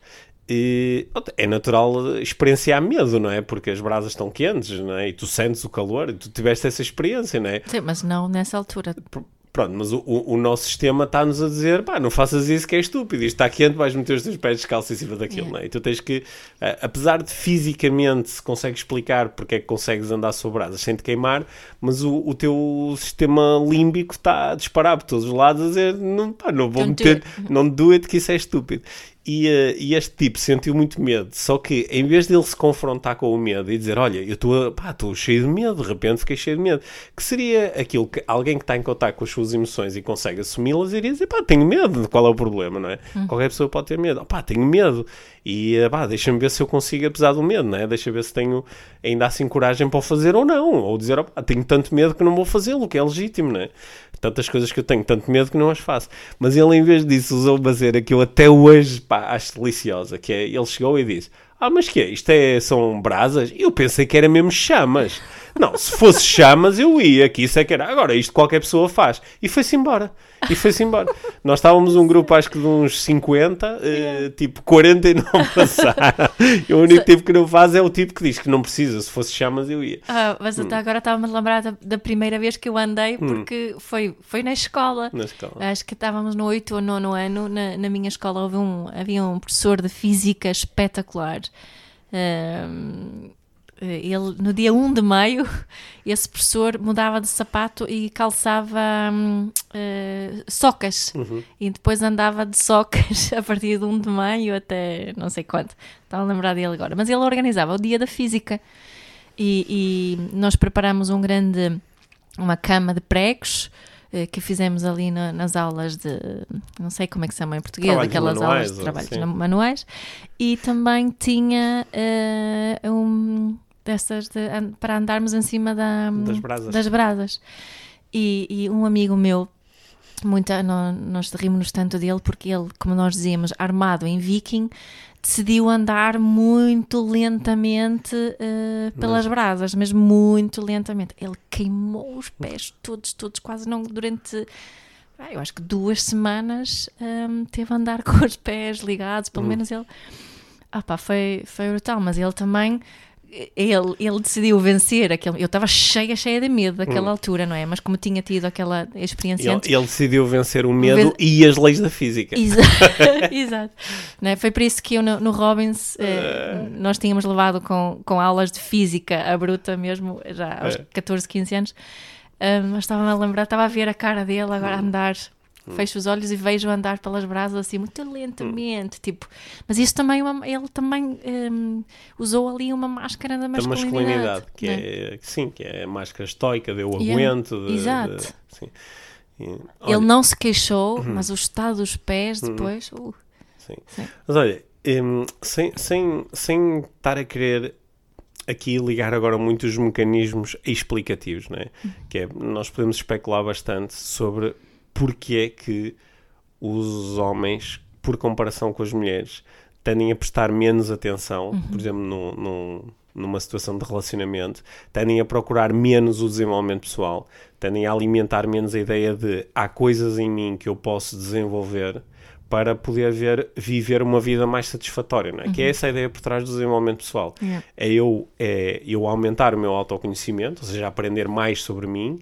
e é natural experienciar medo, não é? Porque as brasas estão quentes, não é? E tu sentes o calor, e tu tiveste essa experiência, não é? Sim, mas não nessa altura. Pronto, mas o, o, nosso sistema está-nos a dizer, pá, não faças isso que é estúpido, isto está quente, vais meter os teus pés descalços em cima daquilo, não é? E tu tens que, uh, apesar de fisicamente se consegue explicar porque é que consegues andar sobre brasas sem te queimar, mas o, o teu sistema límbico está a disparar por todos os lados a dizer, não, pá, não vou Don't meter, não do it que isso é estúpido. E, uh, e, este tipo sentiu muito medo, só que em vez de ele se confrontar com o medo e dizer: Olha, eu estou cheio de medo, de repente fiquei cheio de medo, que seria aquilo que alguém que está em contato com as suas emoções e consegue assumi-las iria dizer: Pá, tenho medo, qual é o problema, não é? Hum. Qualquer pessoa pode ter medo, pá, tenho medo, e pá, deixa-me ver se eu consigo, apesar do medo, não é? Deixa ver se tenho ainda assim coragem para o fazer ou não, ou dizer: oh, pá, Tenho tanto medo que não vou fazê-lo, que é legítimo, não é? tantas coisas que eu tenho tanto medo que não as faço. Mas ele, em vez disso, usou que eu até hoje pá, acho deliciosa, que é, ele chegou e disse, ah, mas que é? Isto é, são brasas? Eu pensei que era mesmo chamas. Não, se fosse chamas eu ia, que isso é que era. Agora, isto qualquer pessoa faz. E foi-se embora. E foi-se embora. Nós estávamos um grupo, acho que de uns 50, uh, tipo 40 e não passaram. E o único tipo que não faz é o tipo que diz que não precisa. Se fosse chamas, eu ia. Ah, mas hum. até agora estava-me a lembrar da, da, primeira vez que eu andei, hum. porque hum. foi, foi na escola. Na escola. Acho que estávamos no 8 ou 9 ano. Na, na minha escola houve um, havia um professor de física espetacular. Um, eh, ele, no dia 1 de maio, [laughs] esse professor mudava de sapato e calçava uh, socas. Uhum. E depois andava de socas [laughs] a partir de 1 de maio até não sei quanto. Estava a lembrar dele agora. Mas ele organizava o dia da física. E, e nós preparamos um grande, uma cama de pregos uh, que fizemos ali na, nas aulas de, não sei como é que se chama em português, trabalhos aquelas manuais, aulas de trabalhos manuais. E também tinha uh, um dessas de, para andarmos em cima da, das brasas. Das brasas. E, e, um amigo meu muita, nó- nós rimos tanto dele porque ele, como nós dizíamos, armado em viking, decidiu andar muito lentamente eh, pelas brasas, mas muito lentamente. Ele queimou os pés todos, todos, quase não durante. ah, eu acho que duas semanas hum, teve a andar [laughs] com os pés ligados, pelo menos ele. Ah pá, foi, foi brutal, mas ele também. Ele, ele decidiu vencer aquele. Eu estava cheia, cheia de medo daquela altura, não é? Mas como tinha tido aquela experiência Ele, antes, ele decidiu vencer o medo Ven- e as leis da física. Exa- [laughs] [laughs] Exato. Né? Foi por isso que eu no, no Robbins eh, nós tínhamos levado com, com aulas de física a bruta mesmo, já aos É. 14, 15 anos. Ah, mas estava-me a lembrar, estava a ver a cara dele agora a andar. Fecho os olhos e vejo andar pelas brasas assim muito lentamente, tipo. Mas isso também, é uma- ele também hum, usou ali uma máscara da da masculinidade. masculinidade, que né? é, sim, que é a máscara estoica, de eu Yeah, aguento. de- exato. de- sim. E, olha, Ele não se queixou, mas o estado dos pés Uhum. depois. uh, sim. Sim. Mas olha, hum, sem, sem, sem estar a querer aqui ligar agora muito os mecanismos explicativos, né? que é, nós podemos especular bastante sobre porque é que os homens, por comparação com as mulheres, tendem a prestar menos atenção, por exemplo, num, num- numa situação de relacionamento, tendem a procurar menos o desenvolvimento pessoal, tendem a alimentar menos a ideia de há coisas em mim que eu posso desenvolver para poder ver, viver uma vida mais satisfatória, não é? Que é essa a ideia por trás do desenvolvimento pessoal. Yeah. É eu, é eu aumentar o meu autoconhecimento, ou seja, aprender mais sobre mim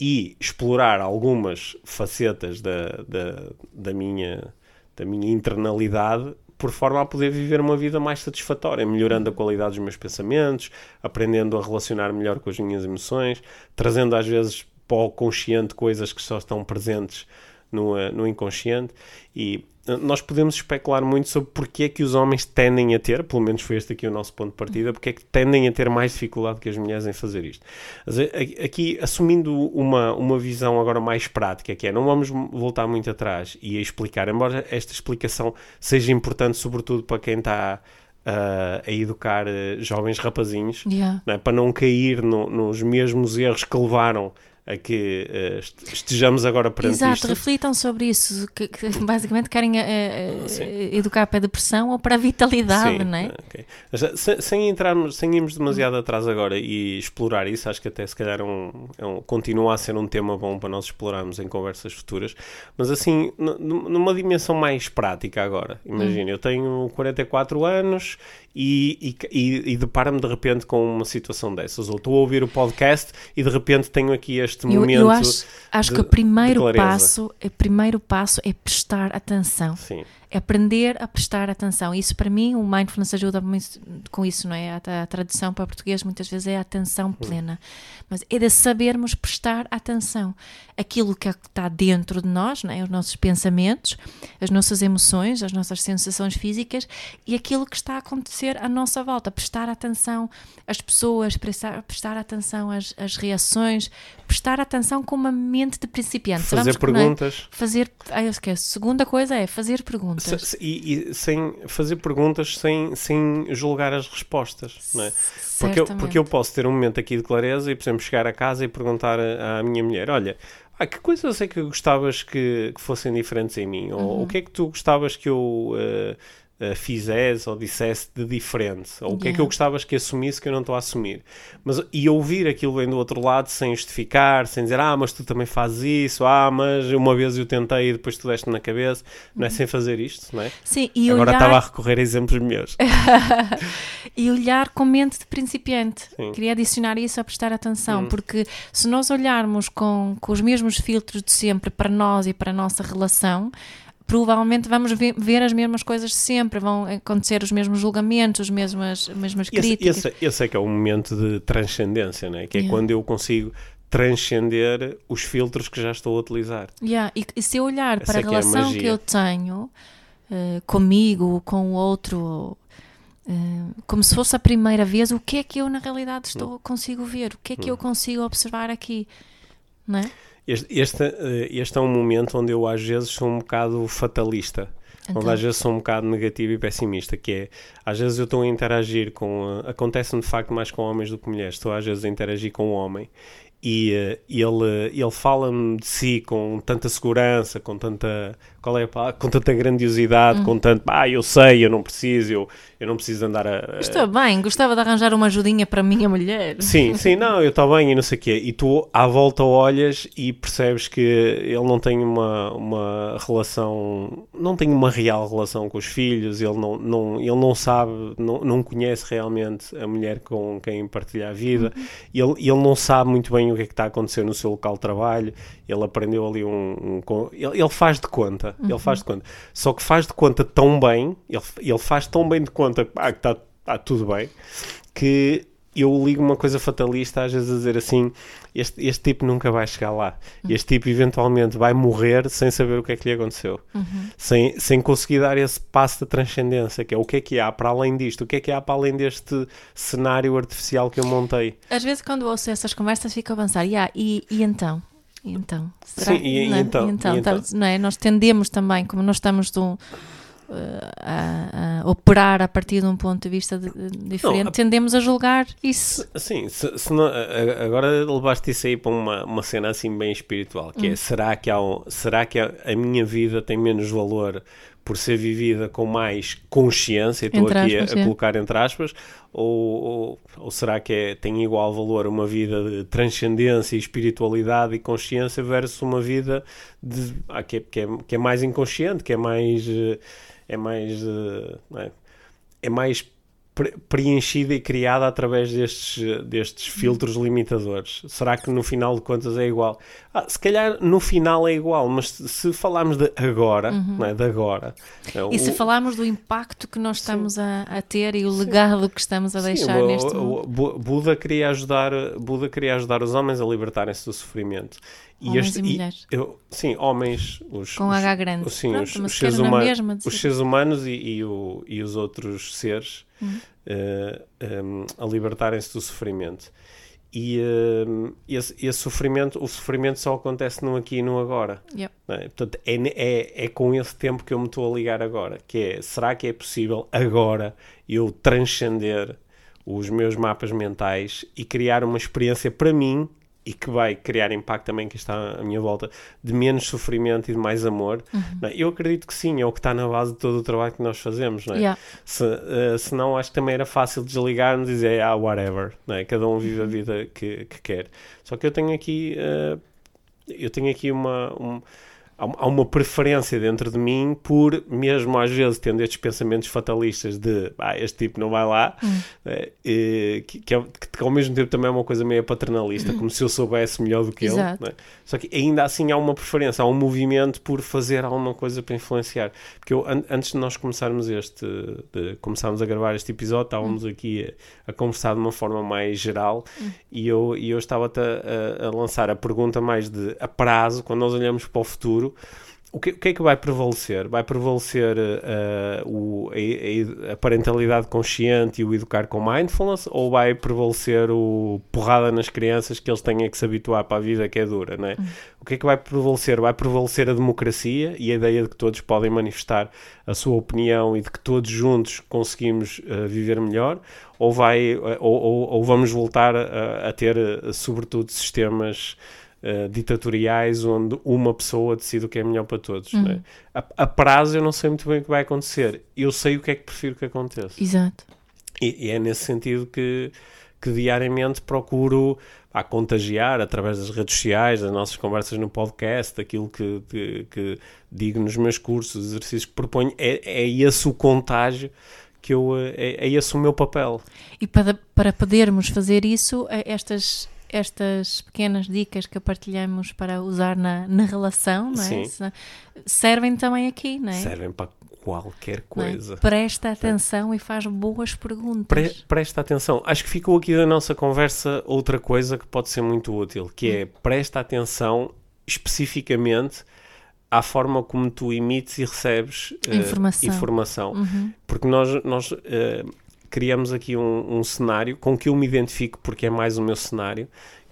e explorar algumas facetas da, da, da minha, da minha internalidade por forma a poder viver uma vida mais satisfatória, melhorando a qualidade dos meus pensamentos, aprendendo a relacionar melhor com as minhas emoções, trazendo às vezes para o consciente coisas que só estão presentes no, eh, no inconsciente e nós podemos especular muito sobre porque é que os homens tendem a ter, pelo menos foi este aqui o nosso ponto de partida, porque é que tendem a ter mais dificuldade que as mulheres em fazer isto. Eh, aqui, assumindo uma, uma visão agora mais prática, que é, não vamos voltar muito atrás e a explicar, embora esta explicação seja importante sobretudo para quem está ah, a educar eh, jovens rapazinhos, Yeah. não é? para não cair no- nos mesmos erros que levaram a que est- estejamos agora perante Exato, isto. reflitam sobre isso, que, que [laughs] basicamente querem eh, Sim. educar para a depressão ou para a vitalidade, Sim, não é? ok. Mas, eh, sem, sem entrarmos, sem irmos demasiado atrás agora e explorar isso, acho que até se calhar é um, é um- continua a ser um tema bom para nós explorarmos em conversas futuras, mas assim, numa dimensão mais prática agora. Imagina, eu tenho 44 anos e, e, e, deparo-me de repente com uma situação dessas, ou estou a ouvir o podcast e de repente tenho aqui este Eu, momento. eu acho, acho de- que o primeiro passo, o primeiro passo é prestar atenção. Sim. É aprender a prestar atenção. Isso para mim, o mindfulness ajuda muito com isso, não é? A, a tradução para português muitas vezes é a atenção plena. Mas é de sabermos prestar atenção. Aquilo que está dentro de nós, não é? Os nossos pensamentos, as nossas emoções, as nossas sensações físicas e aquilo que está a acontecer à nossa volta. Prestar atenção às pessoas, prestar, prestar atenção às, às reações, prestar atenção com uma mente de principiante. Fazer Sabemos que, não é? perguntas. Fazer, ah, eu esqueço. Segunda coisa é fazer perguntas. Se- e, e sem fazer perguntas sem, sem julgar as respostas, não é? Porque eu, porque eu posso ter um momento aqui de clareza e, por exemplo, chegar a casa e perguntar à à minha mulher: Olha, ah, que coisas é que gostavas que, que fossem diferentes em mim? Ou Uhum. o que é que tu gostavas que eu eh, eh, fizesse ou dissesse de diferente? Ou o que é que eu gostavas que assumisse que eu não estou a assumir? Mas, e ouvir aquilo bem do outro lado sem justificar, sem dizer: Ah, mas tu também fazes isso, ah, mas uma vez eu tentei e depois tu deste na cabeça, não é? Sem fazer isto, não é? Sim, e Agora olhar, estava a recorrer a exemplos meus. [laughs] e olhar com mente de principiante. Sim. Queria adicionar isso a prestar atenção, Hum. porque se nós olharmos com, com os mesmos filtros de sempre para nós e para a nossa relação, provavelmente vamos ver, ver as mesmas coisas sempre, vão acontecer os mesmos julgamentos, as mesmas, as mesmas Esse, críticas. esse, esse é que é o momento de transcendência, né? que é Yeah. quando eu consigo transcender os filtros que já estou a utilizar. Yeah, e, e se eu olhar Essa para é a que é a relação que eu tenho eh, comigo, com o outro, eh, como se fosse a primeira vez, o que é que eu na realidade estou Hum. consigo ver? O que é que eu consigo observar aqui? Não é? Este, este, eh, este é um momento onde eu às vezes sou um bocado fatalista. Onde Então. às vezes sou um bocado negativo e pessimista, que é, às vezes eu estou a interagir com, eh, acontece-me de facto mais com homens do que mulheres, estou às vezes a interagir com um homem e uh, ele, ele fala-me de si com tanta segurança, com tanta, qual é a com tanta grandiosidade, com tanto, ah, eu sei, eu não preciso, eu, eu não preciso andar a... Estou bem, gostava de arranjar uma ajudinha para a minha mulher. Sim, sim, não, eu estou bem e não sei o quê. E tu à volta olhas e percebes que ele não tem uma, uma relação, não tem uma real relação com os filhos, ele não, não, ele não sabe, não, não conhece realmente a mulher com quem partilha a vida, ele, ele não sabe muito bem o que é que está a acontecer no seu local de trabalho, ele aprendeu ali um... um ele, ele faz de conta, ele faz de conta. Só que faz de conta tão bem, ele, ele faz tão bem de conta ah, que está tá tudo bem, que eu ligo uma coisa fatalista às vezes a dizer assim: este, este tipo nunca vai chegar lá. Este tipo eventualmente vai morrer sem saber o que é que lhe aconteceu, sem, sem conseguir dar esse passo de transcendência, que é o que é que há para além disto, o que é que há para além deste cenário artificial que eu montei. Às vezes, quando ouço essas conversas, fico a pensar: yeah, e, e então? E então? Será? Sim, e- e não então? Então, E então? não é? Nós tendemos também, como nós estamos do, uh, a, a operar a partir de um ponto de vista de- de- diferente, Não, a- tendemos a julgar isso. Sim, se, se não- agora levaste isso aí para uma, uma cena assim bem espiritual, que é será que, há um- será que a, a minha vida tem menos valor por ser vivida com mais consciência, estou Entre aqui aspas, a, é. colocar entre aspas, ou, ou, ou será que é, tem igual valor uma vida de transcendência e espiritualidade e consciência versus uma vida de, ah, que, é, que, é, que é mais inconsciente, que é mais eh, é mais não é? é mais pre- preenchida e criada através destes, destes filtros limitadores. Será que no final de contas é igual? Ah, se calhar no final é igual, mas se, se falarmos de agora, não é? de agora, é, E se o- falarmos do impacto que nós estamos a, a ter e o legado que estamos a Sim, deixar o- neste o- mundo. Buda queria ajudar, Buda queria ajudar os homens a libertarem-se do sofrimento. Homens e mulheres. eu- sim, homens, os, Com os- H grande. Sim, Pronto, os, os seres, mesma os seres humanos e, e o- e os outros seres Uhum. eh, em, a libertarem-se do sofrimento. E em, esse, esse sofrimento, o sofrimento só acontece no aqui e no agora. Yep. é? Portanto, é, é, é com esse tempo que eu me estou a ligar agora, que é, será que é possível agora eu transcender os meus mapas mentais e criar uma experiência para mim e que vai criar impacto também que está à minha volta de menos sofrimento e de mais amor não é? eu acredito que sim, é o que está na base de todo o trabalho que nós fazemos não é? Yeah. se, eh, senão acho que também era fácil desligarmos e dizer ah, whatever, não é? cada um vive a vida que, que quer só que eu tenho aqui eh, eu tenho aqui uma, um- há uma- preferência dentro de mim por, mesmo às vezes tendo estes pensamentos fatalistas de ah, este tipo não vai lá, eh, eh, que, que, é- que ao mesmo tempo também é uma coisa meio paternalista, como se eu soubesse melhor do que ele. Exato. não é? Só que ainda assim há uma preferência, há um movimento por fazer alguma coisa para influenciar. Porque eu, an- antes de nós começarmos este, de começarmos a gravar este episódio, estávamos aqui a, a conversar de uma forma mais geral e eu, e eu estava-te a, a- a lançar a pergunta mais de a prazo, quando nós olhamos para o futuro, o que, o que é que vai prevalecer? Vai prevalecer eh, o, a, a- parentalidade consciente e o educar com mindfulness ou vai prevalecer o porrada nas crianças que eles tenham que se habituar para a vida que é dura, não é? O que é que vai prevalecer? Vai prevalecer a democracia e a ideia de que todos podem manifestar a sua opinião e de que todos juntos conseguimos eh, viver melhor ou, vai, eh, ou, ou- ou vamos voltar a, a ter, sobretudo, sistemas eh, ditatoriais onde uma pessoa decide o que é melhor para todos. é? A, a prazo eu não sei muito bem o que vai acontecer. Eu sei o que é que prefiro que aconteça. Exato. E, e é nesse sentido que, que diariamente procuro pá, contagiar através das redes sociais, das nossas conversas no podcast, daquilo que, que, que digo nos meus cursos, os exercícios que proponho. É, é esse o contágio que eu. eh, É, é esse o meu papel. E para, para podermos fazer isso, eh, estas, estas pequenas dicas que partilhamos para usar na, na relação não é? Sim. Se- servem também aqui, não é? Servem para qualquer é? coisa. Presta atenção e faz boas perguntas. Pre- presta atenção. Acho que ficou aqui da nossa conversa outra coisa que pode ser muito útil, que é presta atenção especificamente à forma como tu emites e recebes eh, Informação. informação. Uhum. Porque nós, nós eh, criamos aqui um, um cenário com que eu me identifico porque é mais o meu cenário,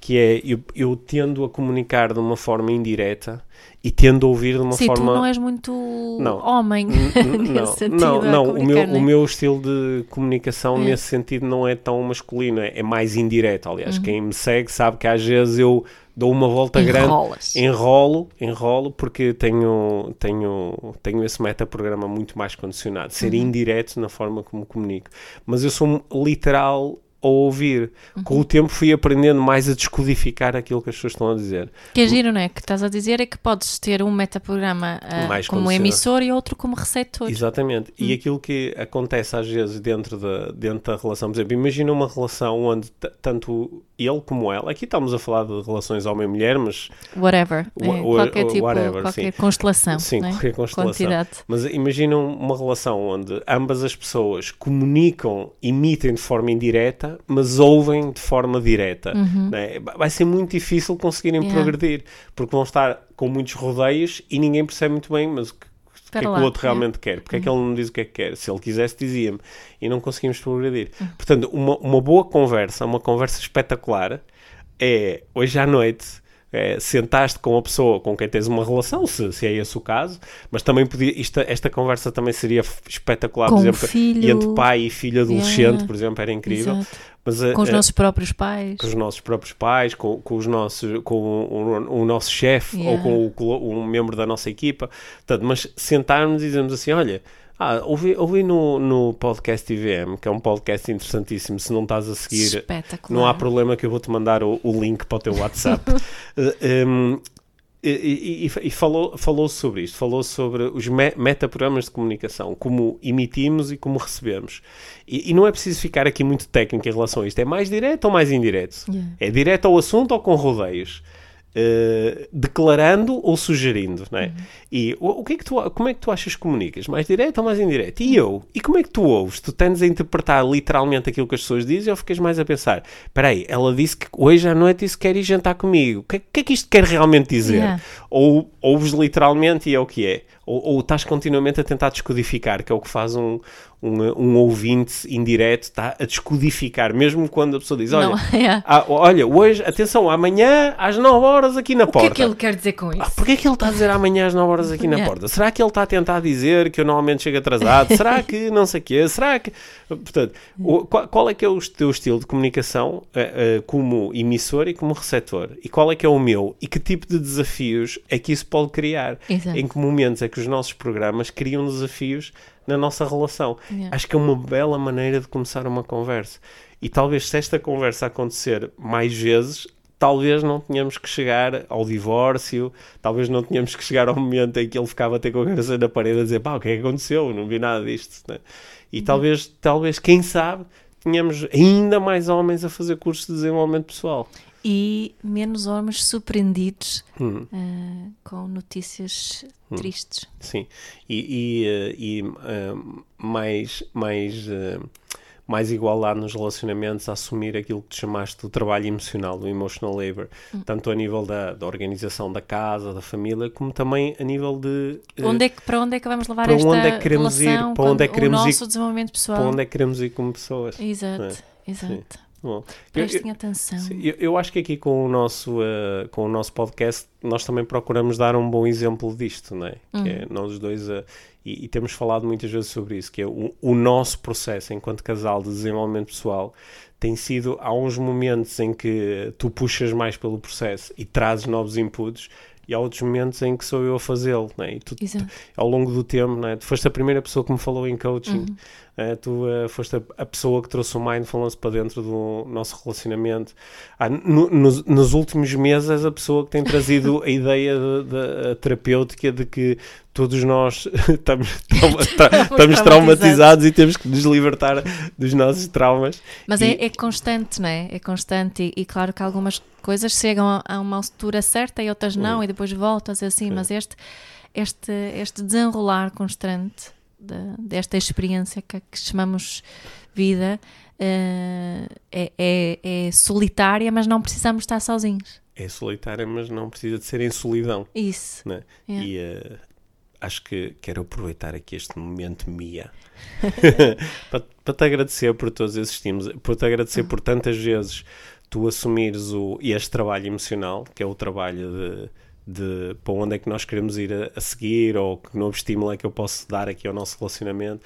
que é eu, eu tendo a comunicar de uma forma indireta e tendo a ouvir de uma Sim, forma. tu não és muito Não. homem [laughs] nesse sentido. não, não, o meu, né? o meu estilo de comunicação É. nesse sentido não é tão masculino, é, é mais indireto. Uhum. Aliás, quem me segue sabe que às vezes eu dou uma volta grande, Enrolas. enrolo, enrolo, porque tenho, tenho, tenho esse metaprograma muito mais condicionado, ser Uhum. indireto na forma como comunico. Mas eu sou literal ao ouvir. Uhum. Com o tempo fui aprendendo mais a descodificar aquilo que as pessoas estão a dizer. Que é giro, não é? Que estás a dizer é que podes ter um metaprograma Mais como emissor e outro como receptor. Exatamente. Hum. E aquilo que acontece às vezes dentro da, dentro da relação, por exemplo, imagina uma relação onde tanto ele como ela, aqui estamos a falar de relações homem-mulher, mas Whatever. Wha- é, qualquer tipo, whatever, qualquer sim. constelação. sim, é? qualquer constelação. Quantidade. Mas imagina uma relação onde ambas as pessoas comunicam, emitem de forma indireta, mas ouvem de forma direta. né? Vai ser muito difícil conseguirem Uhum. Yeah. progredir, porque vão estar com muitos rodeios e ninguém percebe muito bem, mas o que, é que o outro realmente quer? Porque é que ele não diz o que é que quer? Se ele quisesse, dizia-me. E não conseguimos progredir. Uhum. Portanto, uma, uma boa conversa, uma conversa espetacular, é hoje à noite é, sentaste com a pessoa com quem tens uma relação, se, se é esse o caso, mas também podia, isto, esta conversa também seria espetacular, Com por o exemplo, filho. entre pai e filho adolescente, Yeah. por exemplo, era incrível. Exato. Mas, Com os a- nossos próprios pais. com os nossos próprios pais, com, com os nossos, com o, o nosso chefe Yeah. ou com o um membro da nossa equipa. Portanto, mas sentarmos e dizermos assim: olha, ah, ouvi, ouvi no, no podcast IVM, que é um podcast interessantíssimo. Se não estás a seguir, não há problema que eu vou-te mandar o, o link para o teu WhatsApp. [laughs] Eh, um, e, e- e- e falou, falou sobre isto, falou sobre os me- metaprogramas de comunicação, como emitimos e como recebemos. E, e não é preciso ficar aqui muito técnico em relação a isto, é mais direto ou mais indireto? Yeah. É direto ao assunto ou com rodeios? Eh, declarando ou sugerindo, não é? E o, o que é que tu, como é que tu achas que comunicas? Mais direto ou mais indireto? E eu? E como é que tu ouves? Tu tens a interpretar literalmente aquilo que as pessoas dizem ou ficas mais a pensar? Espera aí, ela disse que hoje à noite disse que quer ir jantar comigo. O que, é- que é que isto quer realmente dizer? Yeah. Ou ouves literalmente e é o que é? Ou, ou estás continuamente a tentar descodificar, que é o que faz um, um, um ouvinte indireto, está a descodificar, mesmo quando a pessoa diz, olha, Não, [laughs] yeah. ah, olha, hoje, atenção, amanhã às 9 horas aqui na O que porta. é que ele quer dizer com Ah, isso? porquê é que ele está a dizer amanhã às 9 horas aqui na Yeah. [laughs] porta? Será que ele está a tentar dizer que eu normalmente chego atrasado? Será [laughs] que não sei o quê? Será que... Portanto, o- qual, qual é que é o teu estilo de comunicação eh, eh, como emissor e como receptor? E qual é que é o meu? E que tipo de desafios é que isso pode criar? Exato. Em que momentos é que os nossos programas criam desafios na nossa relação? Yeah. Acho que é uma bela maneira de começar uma conversa. E talvez se esta conversa acontecer mais vezes, talvez não tenhamos que chegar ao divórcio, talvez não tenhamos que chegar ao momento em que ele ficava a ter com a cabeça na parede a dizer pá, o que é que aconteceu? Não vi nada disto. né? E talvez, talvez, quem sabe, tenhamos ainda mais homens a fazer cursos de desenvolvimento pessoal. E menos homens surpreendidos Hum. ah, com notícias tristes. Sim, e, e, eh, e, eh, mais, mais, eh, mais igualdade nos relacionamentos, a assumir aquilo que tu chamaste do trabalho emocional, do emotional labor, tanto a nível da, da organização da casa, da família, como também a nível de eh, Onde é que, para onde é que vamos levar para esta onde é que queremos ir? relação? Para onde é que queremos o ir? nosso desenvolvimento pessoal. para onde é que queremos ir como pessoas. Exato, é? exato. Bom, eu- Prestem atenção. Eu, eu acho que aqui com o, nosso, eh, com o nosso podcast nós também procuramos dar um bom exemplo disto, não é? Que é nós os dois, eh, e, e temos falado muitas vezes sobre isso, que é o, o nosso processo enquanto casal de desenvolvimento pessoal tem sido, há uns momentos em que tu puxas mais pelo processo e trazes novos inputs e há outros momentos em que sou eu a fazê-lo, não é? E tu, Exato. ao longo do tempo, não é? Tu foste a primeira pessoa que me falou em coaching, eh, tu eh, foste a, a pessoa que trouxe o mindfulness para dentro do nosso relacionamento. Ah, no- nos, nos últimos meses és a pessoa que tem trazido a ideia de- de- a terapêutica de que todos nós [laughs] estamos, trauma- [laughs] tra- estamos traumatizados e temos que nos libertar dos nossos traumas. Mas E- é, é constante, não é? É constante e, e claro que algumas coisas chegam a, a uma altura certa e outras não, e depois voltas assim, mas este, este, este desenrolar constante de- desta experiência que, que chamamos vida eh, é, é, é solitária, mas não precisamos estar sozinhos. É solitária, mas não precisa de ser em solidão. Isso. né? Yeah. E eh, acho que quero aproveitar aqui este momento Mia [laughs] para, para te agradecer por todos esses estímulos, por te agradecer por tantas vezes tu assumires o, este trabalho emocional, que é o trabalho de, de para onde é que nós queremos ir a, a seguir, ou que novo estímulo é que eu posso dar aqui ao nosso relacionamento,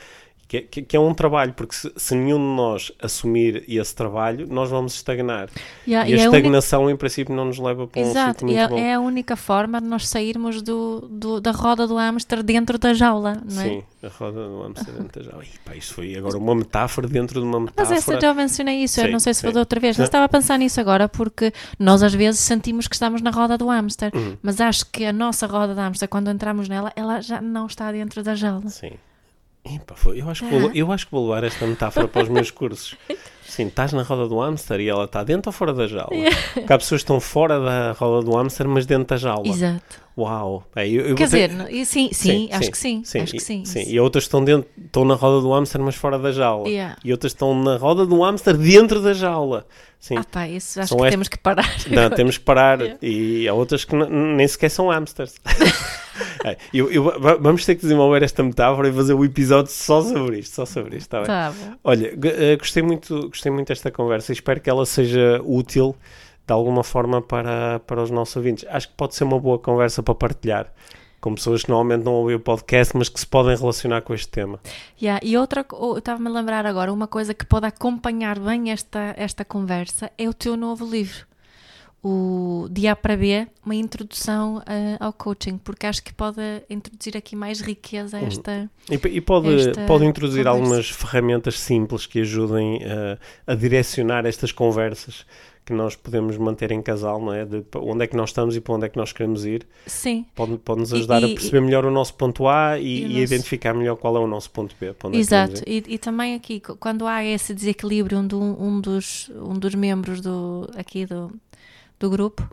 que, que, que, é um trabalho, porque se, se, nenhum de nós assumir esse trabalho, nós vamos estagnar. Yeah, e a e estagnação, única... em princípio, não nos leva para Exato, um sítio muito é, é a única forma de nós sairmos do, do, da roda do hamster dentro da jaula, não é? Sim, a roda do hamster dentro da jaula. E, pá, isto foi agora uma metáfora dentro de uma metáfora. Mas essa, já mencionei isso, sim, eu não sei se falou outra vez, mas estava a pensar nisso agora, porque nós às vezes sentimos que estamos na roda do hamster, uhum. mas acho que a nossa roda do hamster, quando entramos nela, ela já não está dentro da jaula. Sim. Epa, eu, acho que vou, eu acho que vou levar esta metáfora para os meus cursos. [laughs] Sim, estás na roda do hamster e ela está dentro ou fora da jaula? Porque há pessoas que estão fora da roda do hamster, mas dentro da jaula. Exato. Uau! É, eu, eu Quer dizer, sim, sim, sim, acho sim, que sim. sim, acho que sim. sim. E outras estão, dentro, estão na roda do hamster, mas fora da jaula. Yeah. E outras estão na roda do hamster dentro da jaula. Sim. Ah pá, isso acho são que temos que parar. Não, temos que parar. Yeah. E há outras que nem sequer são hamsters. [laughs] é, eu, eu, vamos ter que desenvolver esta metáfora e fazer um episódio só sobre isto, só sobre isto, tá, tá Olha, eh, gostei muito, gostei muito desta conversa e espero que ela seja útil de alguma forma para, para os nossos ouvintes. Acho que pode ser uma boa conversa para partilhar com pessoas que normalmente não ouvem o podcast, mas que se podem relacionar com este tema. Yeah. E outra, eu estava-me a lembrar agora, uma coisa que pode acompanhar bem esta, esta conversa é o teu novo livro. O de A para B, uma introdução uh, ao coaching, porque acho que pode introduzir aqui mais riqueza a uhum. esta. E, e, pode, esta pode introduzir conversa. algumas ferramentas simples que ajudem uh, a direcionar estas conversas que nós podemos manter em casal, não é? De onde é que nós estamos e para onde é que nós queremos ir. Sim. Pode, pode nos ajudar e, a perceber e, melhor o nosso ponto A e, e, e nosso... identificar melhor qual é o nosso ponto B. É Exato. É e, também aqui, quando há esse desequilíbrio um, um, dos, um dos membros do, aqui do, do grupo,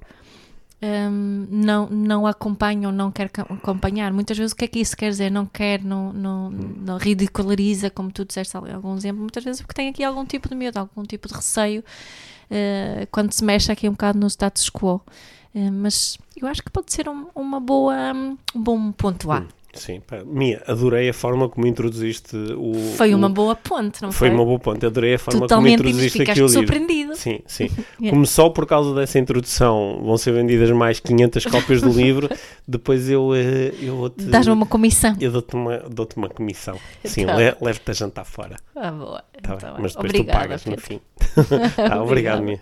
um, não, não acompanha ou não quer acompanhar. Muitas vezes o que é que isso quer dizer? Não quer, não, não, hum. não ridiculariza, como tu disseste algum exemplo, muitas vezes porque tem aqui algum tipo de medo, algum tipo de receio uh, quando se mexe aqui um bocado no status quo. Uh, mas eu acho que pode ser um, uma boa, um bom ponto A. Sim, pá, Mia, adorei a forma como introduziste o. Foi uma boa ponte, não foi? Foi uma boa ponte, adorei a forma Totalmente como introduziste aqui o livro. surpreendido. Sim, sim. [laughs] yeah. Como só por causa dessa introdução vão ser vendidas mais 500 cópias do livro, [laughs] depois eu. Eh, eu te Dás-me uma comissão. Eu dou-te uma, dou uma comissão. Sim, tá. le, levo-te a jantar fora. Ah, boa. Tá então, Mas depois obrigada, tu pagas Pedro. no fim. tá, [laughs] obrigado, Mia.